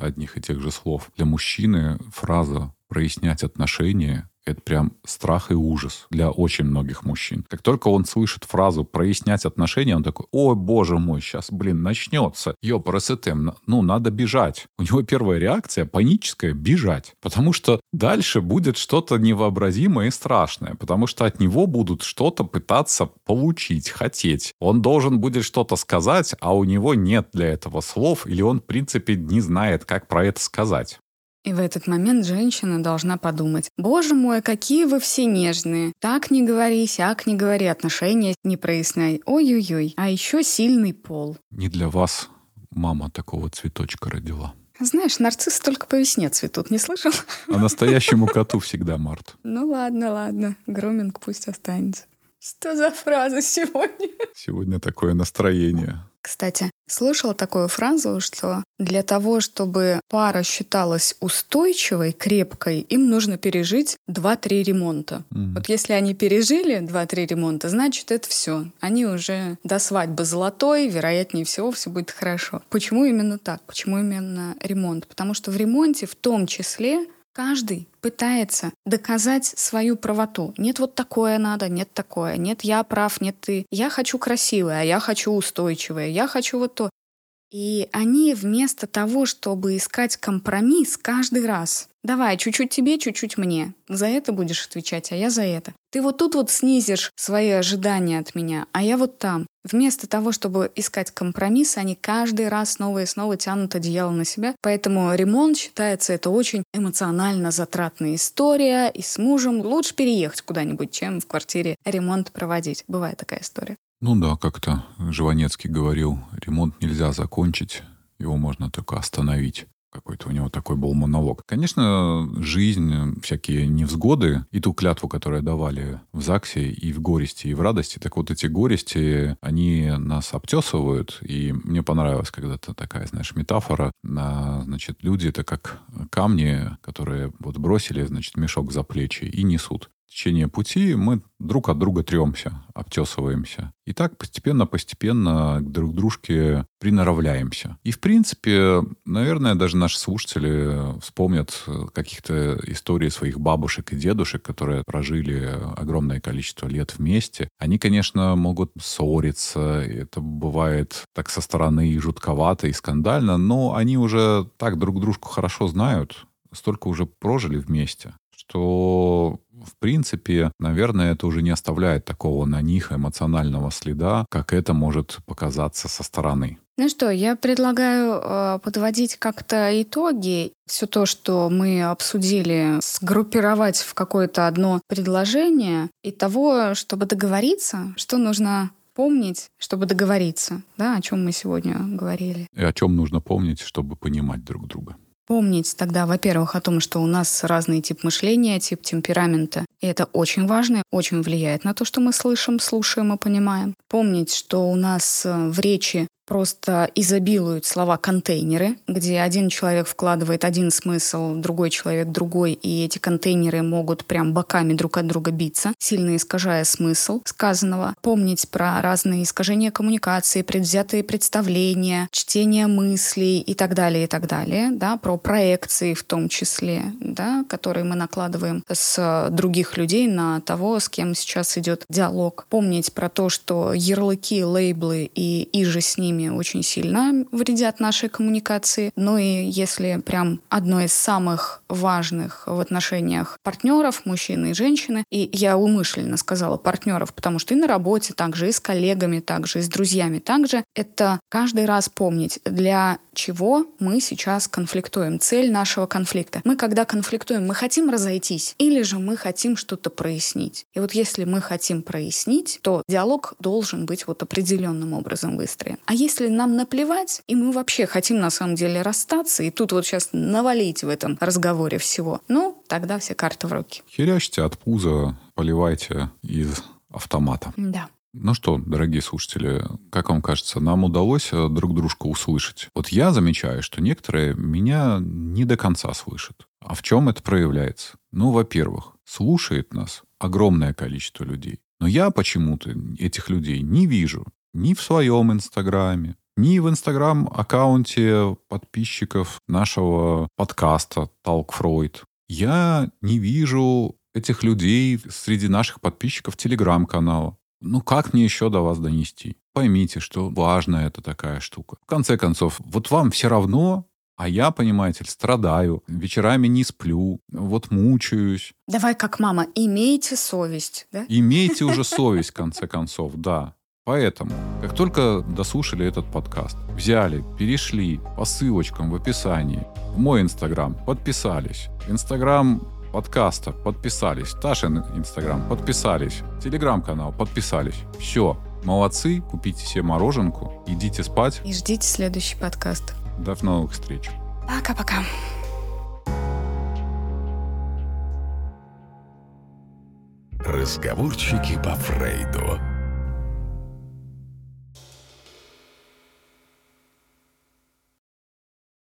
Speaker 1: одних и тех же слов. Для мужчины фраза прояснять отношения это прям страх и ужас для очень многих мужчин. Как только он слышит фразу «прояснять отношения», он такой «Ой, боже мой, сейчас, блин, начнется. Ёпрасетем, ну, надо бежать». У него первая реакция паническая — бежать. Потому что дальше будет что-то невообразимое и страшное. Потому что от него будут что-то пытаться получить, хотеть. Он должен будет что-то сказать, а у него нет для этого слов, или он, в принципе, не знает, как про это сказать.
Speaker 3: И в этот момент женщина должна подумать, «Боже мой, какие вы все нежные! Так не говори, сяк не говори, отношения не проясняй. Ой-ой-ой, а еще сильный пол».
Speaker 1: Не для вас мама такого цветочка родила.
Speaker 3: Знаешь, нарциссы только по весне цветут, не слышал?
Speaker 1: А настоящему коту всегда март.
Speaker 3: Ну ладно, ладно, груминг пусть останется. Что за фраза сегодня?
Speaker 1: Сегодня такое настроение.
Speaker 3: Кстати, слышала такую фразу, что для того, чтобы пара считалась устойчивой, крепкой, им нужно пережить 2-3 ремонта. Mm. Вот если они пережили 2-3 ремонта, значит, это все. Они уже до свадьбы золотой, вероятнее всего, все будет хорошо. Почему именно так? Почему именно ремонт? Потому что в ремонте в том числе Каждый пытается доказать свою правоту. Нет, вот такое надо, нет такое. Нет, я прав, нет ты. Я хочу красивое, а я хочу устойчивое. Я хочу вот то. И они вместо того, чтобы искать компромисс каждый раз, давай, чуть-чуть тебе, чуть-чуть мне, за это будешь отвечать, а я за это. Ты вот тут вот снизишь свои ожидания от меня, а я вот там. Вместо того, чтобы искать компромисс, они каждый раз снова и снова тянут одеяло на себя. Поэтому ремонт считается это очень эмоционально затратная история, и с мужем лучше переехать куда-нибудь, чем в квартире ремонт проводить. Бывает такая история.
Speaker 1: Ну да, как-то Жванецкий говорил, ремонт нельзя закончить, его можно только остановить. Какой-то у него такой был монолог. Конечно, жизнь, всякие невзгоды, и ту клятву, которую давали в ЗАГСе, и в горести, и в радости, так вот эти горести, они нас обтесывают, и мне понравилась когда-то такая, знаешь, метафора. На, значит, люди — это как камни, которые вот бросили, значит, мешок за плечи и несут течение пути мы друг от друга тремся, обтесываемся. И так постепенно-постепенно друг к дружке приноравляемся. И, в принципе, наверное, даже наши слушатели вспомнят каких-то историй своих бабушек и дедушек, которые прожили огромное количество лет вместе. Они, конечно, могут ссориться, это бывает так со стороны и жутковато, и скандально, но они уже так друг дружку хорошо знают, столько уже прожили вместе, что в принципе, наверное, это уже не оставляет такого на них эмоционального следа, как это может показаться со стороны.
Speaker 3: Ну что, я предлагаю э, подводить как-то итоги. Все то, что мы обсудили, сгруппировать в какое-то одно предложение и того, чтобы договориться, что нужно помнить, чтобы договориться, да, о чем мы сегодня говорили.
Speaker 1: И о чем нужно помнить, чтобы понимать друг друга.
Speaker 3: Помнить тогда, во-первых, о том, что у нас разный тип мышления, тип темперамента. И это очень важно, очень влияет на то, что мы слышим, слушаем и понимаем. Помнить, что у нас э, в речи просто изобилуют слова контейнеры, где один человек вкладывает один смысл, другой человек другой, и эти контейнеры могут прям боками друг от друга биться, сильно искажая смысл сказанного. Помнить про разные искажения коммуникации, предвзятые представления, чтение мыслей и так далее, и так далее, да, про проекции в том числе, да, которые мы накладываем с других людей на того, с кем сейчас идет диалог. Помнить про то, что ярлыки, лейблы и иже с ними одними очень сильно вредят нашей коммуникации, но и если прям одно из самых важных в отношениях партнеров, мужчины и женщины, и я умышленно сказала партнеров, потому что и на работе также, и с коллегами также, и с друзьями также, это каждый раз помнить, для чего мы сейчас конфликтуем, цель нашего конфликта. Мы когда конфликтуем, мы хотим разойтись или же мы хотим что-то прояснить. И вот если мы хотим прояснить, то диалог должен быть вот определенным образом выстроен. А если нам наплевать, и мы вообще хотим на самом деле расстаться, и тут вот сейчас навалить в этом разговоре всего, ну, тогда все карты в руки.
Speaker 1: Херячьте от пуза, поливайте из автомата.
Speaker 3: Да.
Speaker 1: Ну что, дорогие слушатели, как вам кажется, нам удалось э, друг дружку услышать? Вот я замечаю, что некоторые меня не до конца слышат. А в чем это проявляется? Ну, во-первых, слушает нас огромное количество людей. Но я почему-то этих людей не вижу ни в своем Инстаграме, ни в Инстаграм-аккаунте подписчиков нашего подкаста «Талк Фройд». Я не вижу этих людей среди наших подписчиков Телеграм-канала. Ну, как мне еще до вас донести? Поймите, что важная это такая штука. В конце концов, вот вам все равно, а я, понимаете, страдаю, вечерами не сплю, вот мучаюсь.
Speaker 3: Давай как мама, имейте совесть, да?
Speaker 1: Имейте уже совесть, в конце концов, да. Поэтому, как только дослушали этот подкаст, взяли, перешли по ссылочкам в описании в мой инстаграм, подписались. Инстаграм подкаста, подписались. Ташин Инстаграм, подписались. Телеграм-канал, подписались. Все, молодцы, купите себе мороженку, идите спать.
Speaker 3: И ждите следующий подкаст.
Speaker 1: До новых встреч.
Speaker 3: Пока-пока.
Speaker 2: Разговорчики по Фрейду.